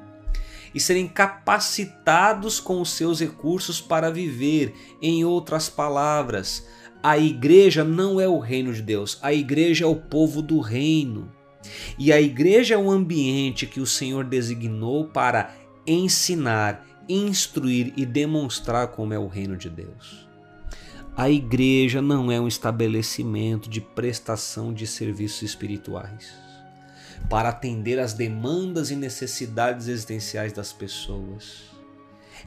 e serem capacitados com os seus recursos para viver. Em outras palavras, a igreja não é o reino de Deus, a igreja é o povo do reino. E a igreja é o ambiente que o Senhor designou para ensinar, instruir e demonstrar como é o reino de Deus. A igreja não é um estabelecimento de prestação de serviços espirituais para atender às demandas e necessidades existenciais das pessoas.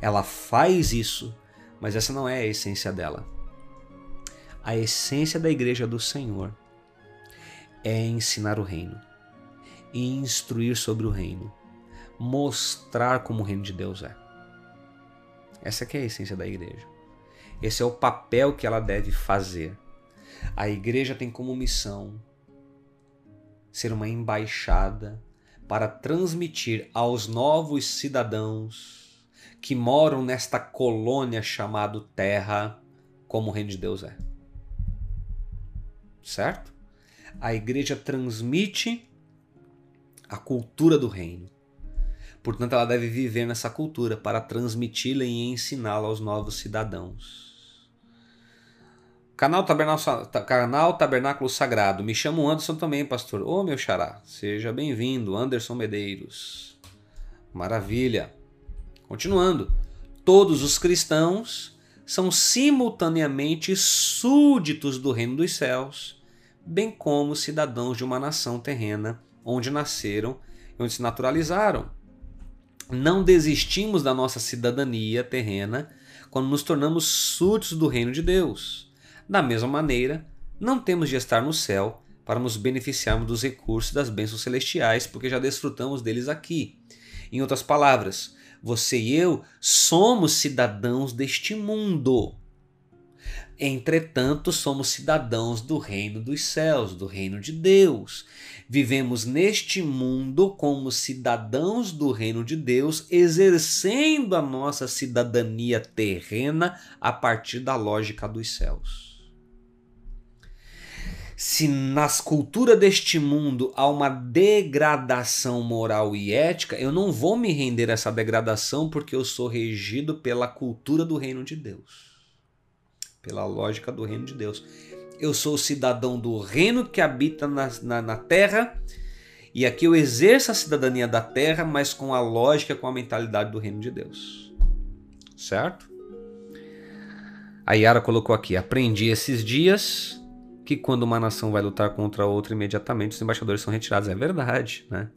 Ela faz isso, mas essa não é a essência dela. A essência da igreja do Senhor é ensinar o reino, instruir sobre o reino, mostrar como o reino de Deus é. Essa é a essência da igreja. Esse é o papel que ela deve fazer. A igreja tem como missão ser uma embaixada para transmitir aos novos cidadãos que moram nesta colônia chamada Terra como o reino de Deus é. Certo? A igreja transmite a cultura do reino. Portanto, ela deve viver nessa cultura para transmiti-la e ensiná-la aos novos cidadãos. Canal Tabernáculo, Canal Tabernáculo Sagrado. Me chamo Anderson também, pastor. Ô, oh, meu xará, seja bem-vindo, Anderson Medeiros. Maravilha. Continuando. Todos os cristãos são simultaneamente súditos do reino dos céus, bem como cidadãos de uma nação terrena onde nasceram e onde se naturalizaram. Não desistimos da nossa cidadania terrena quando nos tornamos súditos do reino de Deus da mesma maneira, não temos de estar no céu para nos beneficiarmos dos recursos das bênçãos celestiais, porque já desfrutamos deles aqui. Em outras palavras, você e eu somos cidadãos deste mundo. Entretanto, somos cidadãos do reino dos céus, do reino de Deus. Vivemos neste mundo como cidadãos do reino de Deus, exercendo a nossa cidadania terrena a partir da lógica dos céus se nas culturas deste mundo há uma degradação moral e ética, eu não vou me render a essa degradação porque eu sou regido pela cultura do reino de Deus, pela lógica do reino de Deus. Eu sou cidadão do reino que habita na, na, na terra e aqui eu exerço a cidadania da terra, mas com a lógica, com a mentalidade do reino de Deus. Certo? A Yara colocou aqui: aprendi esses dias que quando uma nação vai lutar contra outra, imediatamente os embaixadores são retirados. É verdade, né?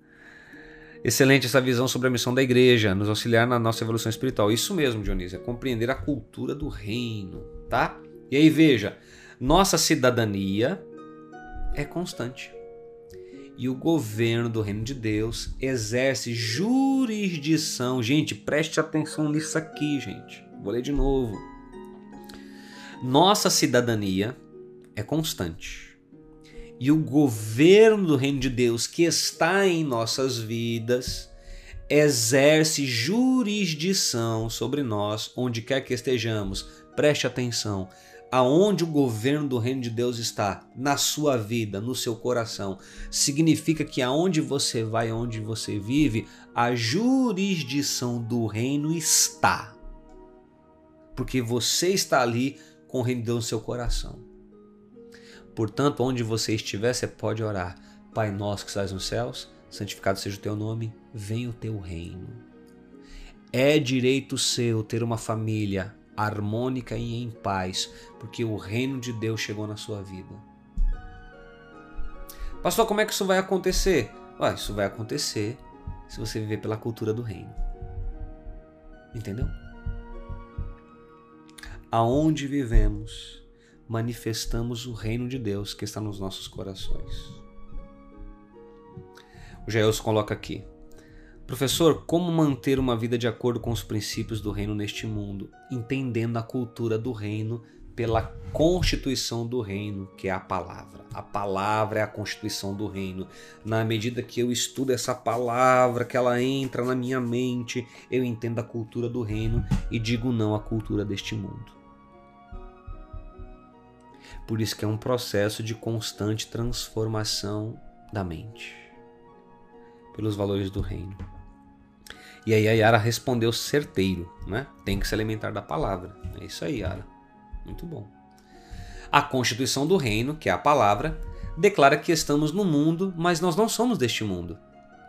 Excelente essa visão sobre a missão da igreja, nos auxiliar na nossa evolução espiritual. Isso mesmo, Dionísio, é compreender a cultura do reino, tá? E aí veja, nossa cidadania é constante. E o governo do reino de Deus exerce jurisdição. Gente, preste atenção nisso aqui, gente. Vou ler de novo. Nossa cidadania é constante. E o governo do reino de Deus que está em nossas vidas exerce jurisdição sobre nós, onde quer que estejamos. Preste atenção. Aonde o governo do reino de Deus está, na sua vida, no seu coração, significa que aonde você vai, onde você vive, a jurisdição do reino está. Porque você está ali com o reino de Deus no seu coração. Portanto, onde você estiver, você pode orar. Pai nosso que estás nos céus, santificado seja o teu nome, venha o teu reino. É direito seu ter uma família harmônica e em paz, porque o reino de Deus chegou na sua vida. Pastor, como é que isso vai acontecer? Ué, isso vai acontecer se você viver pela cultura do reino. Entendeu? Aonde vivemos, manifestamos o reino de Deus que está nos nossos corações. O Jaelson coloca aqui: Professor, como manter uma vida de acordo com os princípios do reino neste mundo, entendendo a cultura do reino pela constituição do reino, que é a palavra. A palavra é a constituição do reino. Na medida que eu estudo essa palavra, que ela entra na minha mente, eu entendo a cultura do reino e digo não à cultura deste mundo. Por isso que é um processo de constante transformação da mente pelos valores do reino. E aí a Yara respondeu certeiro, né? Tem que se alimentar da palavra. É isso aí, Yara. Muito bom. A constituição do reino, que é a palavra, declara que estamos no mundo, mas nós não somos deste mundo.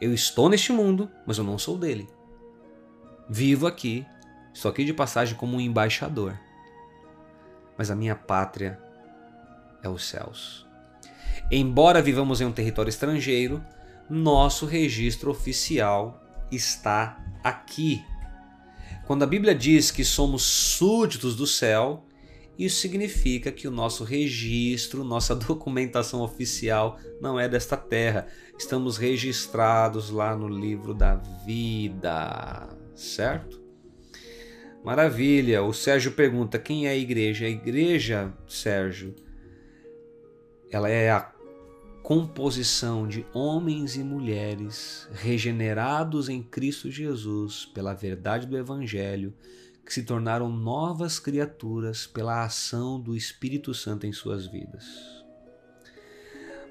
Eu estou neste mundo, mas eu não sou dele. Vivo aqui, estou aqui de passagem como um embaixador. Mas a minha pátria é os céus. Embora vivamos em um território estrangeiro, nosso registro oficial está aqui. Quando a Bíblia diz que somos súditos do céu, isso significa que o nosso registro, nossa [LAUGHS] documentação oficial não é desta terra. Estamos registrados lá no livro da vida, certo? Maravilha. O Sérgio pergunta: quem é a igreja? A igreja, Sérgio, ela é a composição de homens e mulheres regenerados em Cristo Jesus pela verdade do Evangelho, que se tornaram novas criaturas pela ação do Espírito Santo em suas vidas.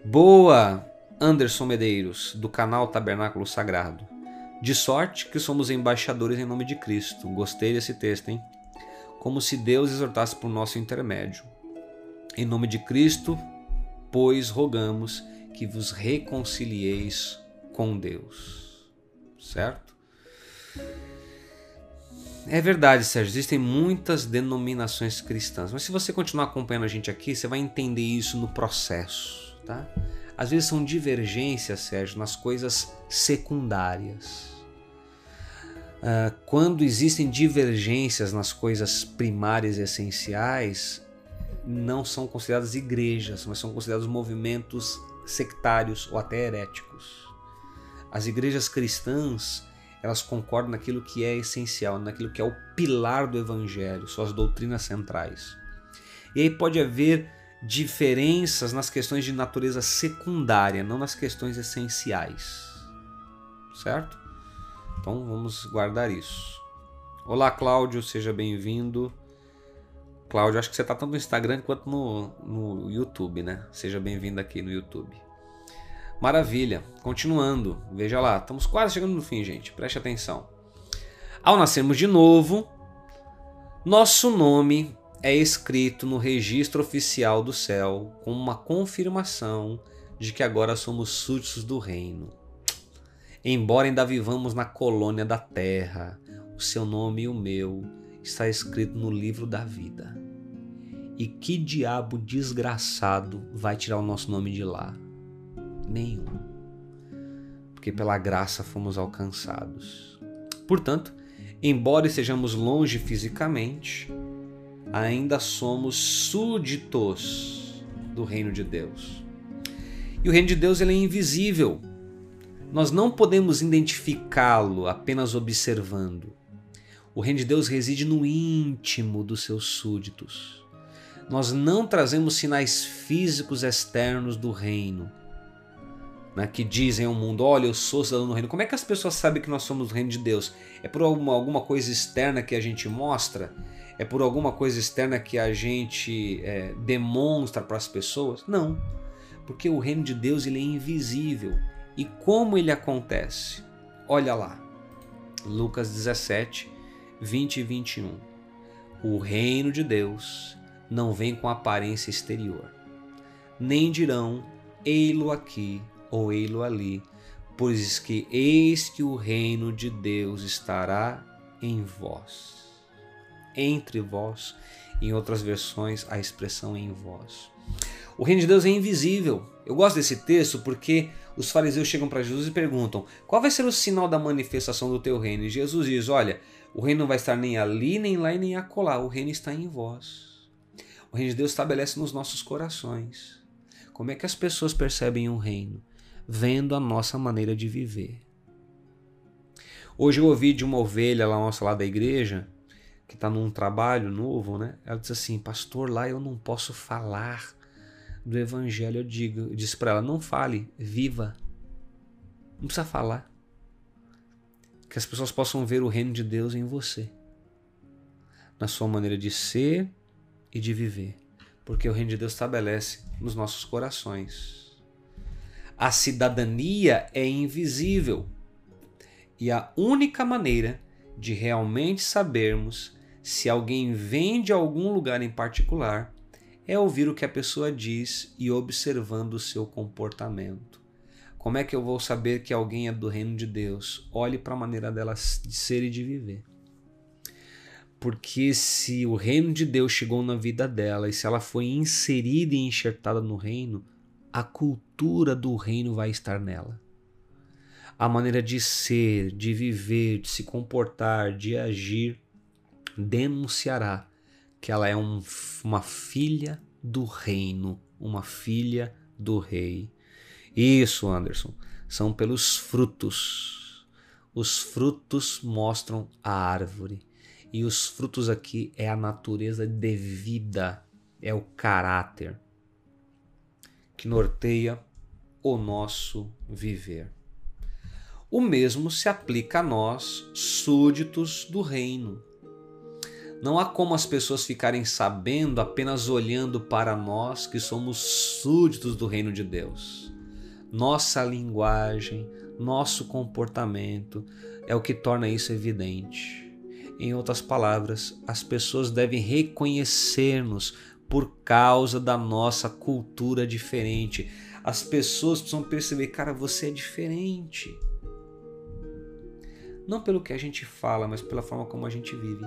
Boa, Anderson Medeiros, do canal Tabernáculo Sagrado. De sorte que somos embaixadores em nome de Cristo. Gostei desse texto, hein? Como se Deus exortasse por nosso intermédio. Em nome de Cristo, pois rogamos que vos reconcilieis com Deus. Certo? É verdade, Sérgio, existem muitas denominações cristãs, mas se você continuar acompanhando a gente aqui, você vai entender isso no processo, tá? Às vezes são divergências, Sérgio, nas coisas secundárias. Uh, quando existem divergências nas coisas primárias e essenciais, não são consideradas igrejas, mas são considerados movimentos sectários ou até heréticos. As igrejas cristãs, elas concordam naquilo que é essencial, naquilo que é o pilar do evangelho, suas doutrinas centrais. E aí pode haver diferenças nas questões de natureza secundária, não nas questões essenciais. Certo? Então vamos guardar isso. Olá, Cláudio, seja bem-vindo. Cláudio, acho que você está tanto no Instagram quanto no, no YouTube, né? Seja bem-vindo aqui no YouTube. Maravilha. Continuando, veja lá, estamos quase chegando no fim, gente. Preste atenção. Ao nascermos de novo, nosso nome é escrito no registro oficial do céu com uma confirmação de que agora somos súditos do reino. Embora ainda vivamos na colônia da terra, o seu nome e o meu está escrito no livro da vida. E que diabo desgraçado vai tirar o nosso nome de lá? Nenhum. Porque pela graça fomos alcançados. Portanto, embora estejamos longe fisicamente, ainda somos súditos do reino de Deus. E o reino de Deus ele é invisível. Nós não podemos identificá-lo apenas observando. O reino de Deus reside no íntimo dos seus súditos. Nós não trazemos sinais físicos externos do reino, né, que dizem ao mundo: olha, eu sou cidadão do reino. Como é que as pessoas sabem que nós somos do reino de Deus? É por alguma, alguma coisa externa que a gente mostra? É por alguma coisa externa que a gente é, demonstra para as pessoas? Não, porque o reino de Deus ele é invisível. E como ele acontece? Olha lá, Lucas 17, 20 e 21. O reino de Deus não vem com aparência exterior, nem dirão ei-lo aqui ou ei-lo ali, pois que eis que o reino de Deus estará em vós. Entre vós, em outras versões, a expressão em vós. O reino de Deus é invisível. Eu gosto desse texto porque os fariseus chegam para Jesus e perguntam: qual vai ser o sinal da manifestação do teu reino? E Jesus diz: olha, o reino não vai estar nem ali, nem lá e nem acolá. O reino está em vós. O reino de Deus estabelece nos nossos corações. Como é que as pessoas percebem o um reino? Vendo a nossa maneira de viver. Hoje eu ouvi de uma ovelha lá nossa lá da igreja, que está num trabalho novo, né? Ela disse assim, pastor, lá eu não posso falar do evangelho. Eu digo, eu disse para ela, não fale, viva. Não precisa falar que as pessoas possam ver o reino de Deus em você, na sua maneira de ser e de viver. Porque o reino de Deus estabelece nos nossos corações. A cidadania é invisível. E a única maneira de realmente sabermos se alguém vem de algum lugar em particular é ouvir o que a pessoa diz e observando o seu comportamento. Como é que eu vou saber que alguém é do reino de Deus? Olhe para a maneira dela de ser e de viver. Porque se o reino de Deus chegou na vida dela e se ela foi inserida e enxertada no reino, a cultura do reino vai estar nela. A maneira de ser, de viver, de se comportar, de agir, denunciará que ela é um, uma filha do reino, uma filha do rei. Isso, Anderson, são pelos frutos. Os frutos mostram a árvore. E os frutos aqui é a natureza de vida, é o caráter que norteia o nosso viver. O mesmo se aplica a nós, súditos do reino. Não há como as pessoas ficarem sabendo apenas olhando para nós que somos súditos do reino de Deus. Nossa linguagem, nosso comportamento é o que torna isso evidente. Em outras palavras, as pessoas devem reconhecer-nos por causa da nossa cultura diferente. As pessoas precisam perceber, cara, você é diferente. Não pelo que a gente fala, mas pela forma como a gente vive.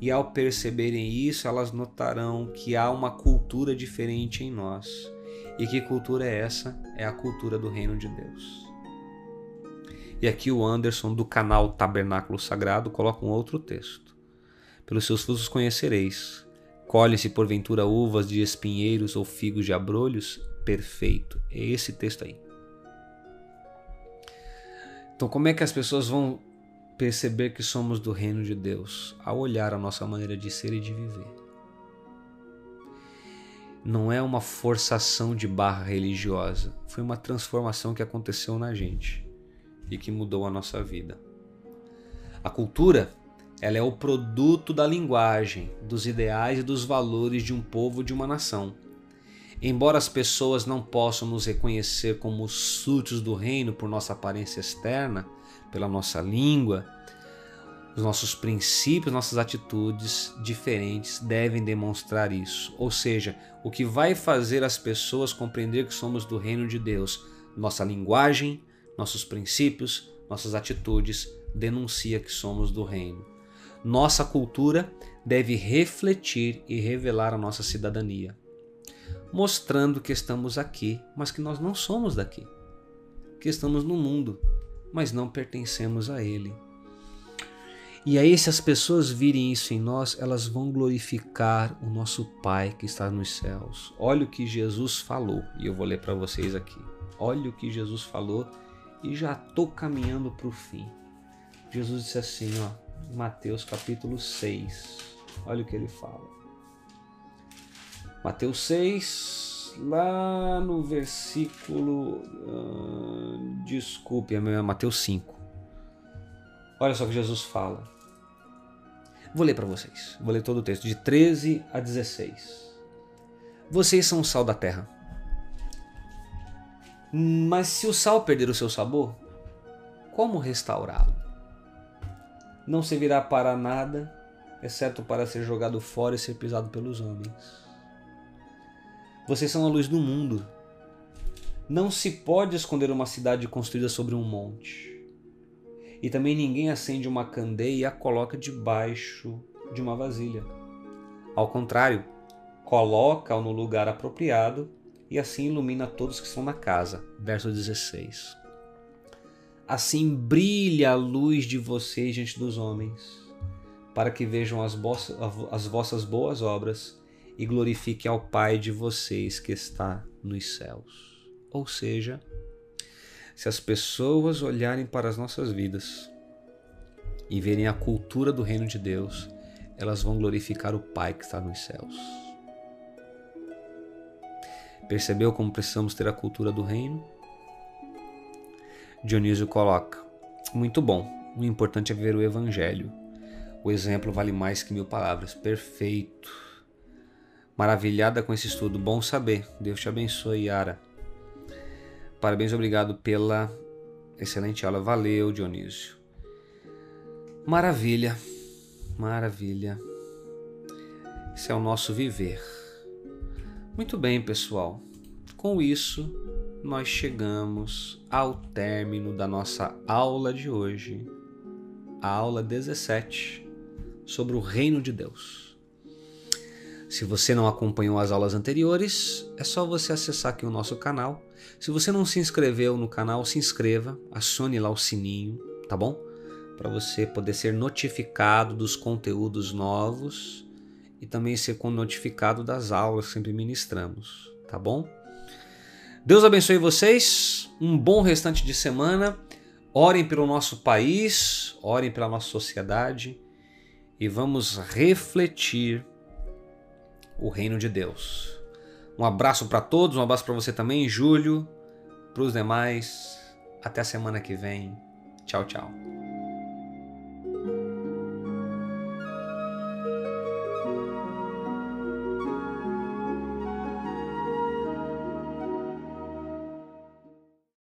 E ao perceberem isso, elas notarão que há uma cultura diferente em nós. E que cultura é essa? É a cultura do reino de Deus. E aqui o Anderson, do canal Tabernáculo Sagrado, coloca um outro texto. Pelos seus frutos conhecereis. Colhe-se porventura uvas de espinheiros ou figos de abrolhos? Perfeito. É esse texto aí. Então, como é que as pessoas vão perceber que somos do reino de Deus? Ao olhar a nossa maneira de ser e de viver. Não é uma forçação de barra religiosa, foi uma transformação que aconteceu na gente e que mudou a nossa vida. A cultura, ela é o produto da linguagem, dos ideais e dos valores de um povo, de uma nação. Embora as pessoas não possam nos reconhecer como súditos do reino por nossa aparência externa, pela nossa língua, os nossos princípios, nossas atitudes diferentes devem demonstrar isso. Ou seja, o que vai fazer as pessoas compreender que somos do reino de Deus, nossa linguagem, nossos princípios, nossas atitudes denuncia que somos do reino. Nossa cultura deve refletir e revelar a nossa cidadania, mostrando que estamos aqui, mas que nós não somos daqui. Que estamos no mundo, mas não pertencemos a ele. E aí, se as pessoas virem isso em nós, elas vão glorificar o nosso Pai que está nos céus. Olha o que Jesus falou, e eu vou ler para vocês aqui. Olha o que Jesus falou e já estou caminhando para o fim. Jesus disse assim, ó, Mateus capítulo 6. Olha o que ele fala. Mateus 6, lá no versículo. Uh, desculpe, é Mateus 5. Olha só o que Jesus fala. Vou ler para vocês. Vou ler todo o texto, de 13 a 16. Vocês são o sal da terra. Mas se o sal perder o seu sabor, como restaurá-lo? Não servirá para nada, exceto para ser jogado fora e ser pisado pelos homens. Vocês são a luz do mundo. Não se pode esconder uma cidade construída sobre um monte. E também ninguém acende uma candeia e a coloca debaixo de uma vasilha. Ao contrário, coloca-o no lugar apropriado e assim ilumina todos que estão na casa. Verso 16. Assim brilha a luz de vocês diante dos homens, para que vejam as, as vossas boas obras e glorifiquem ao Pai de vocês que está nos céus. Ou seja, se as pessoas olharem para as nossas vidas e verem a cultura do reino de Deus, elas vão glorificar o Pai que está nos céus. Percebeu como precisamos ter a cultura do reino? Dionísio coloca: Muito bom, o importante é ver o Evangelho. O exemplo vale mais que mil palavras. Perfeito. Maravilhada com esse estudo. Bom saber. Deus te abençoe, Yara. Parabéns, obrigado pela excelente aula. Valeu, Dionísio. Maravilha. Maravilha. Esse é o nosso viver. Muito bem, pessoal. Com isso, nós chegamos ao término da nossa aula de hoje, a aula 17, sobre o Reino de Deus. Se você não acompanhou as aulas anteriores, é só você acessar aqui o nosso canal. Se você não se inscreveu no canal, se inscreva, acione lá o sininho, tá bom? Para você poder ser notificado dos conteúdos novos e também ser notificado das aulas que sempre ministramos, tá bom? Deus abençoe vocês, um bom restante de semana. Orem pelo nosso país, orem pela nossa sociedade e vamos refletir o reino de Deus. Um abraço para todos, um abraço para você também, Júlio, para os demais. Até a semana que vem. Tchau, tchau.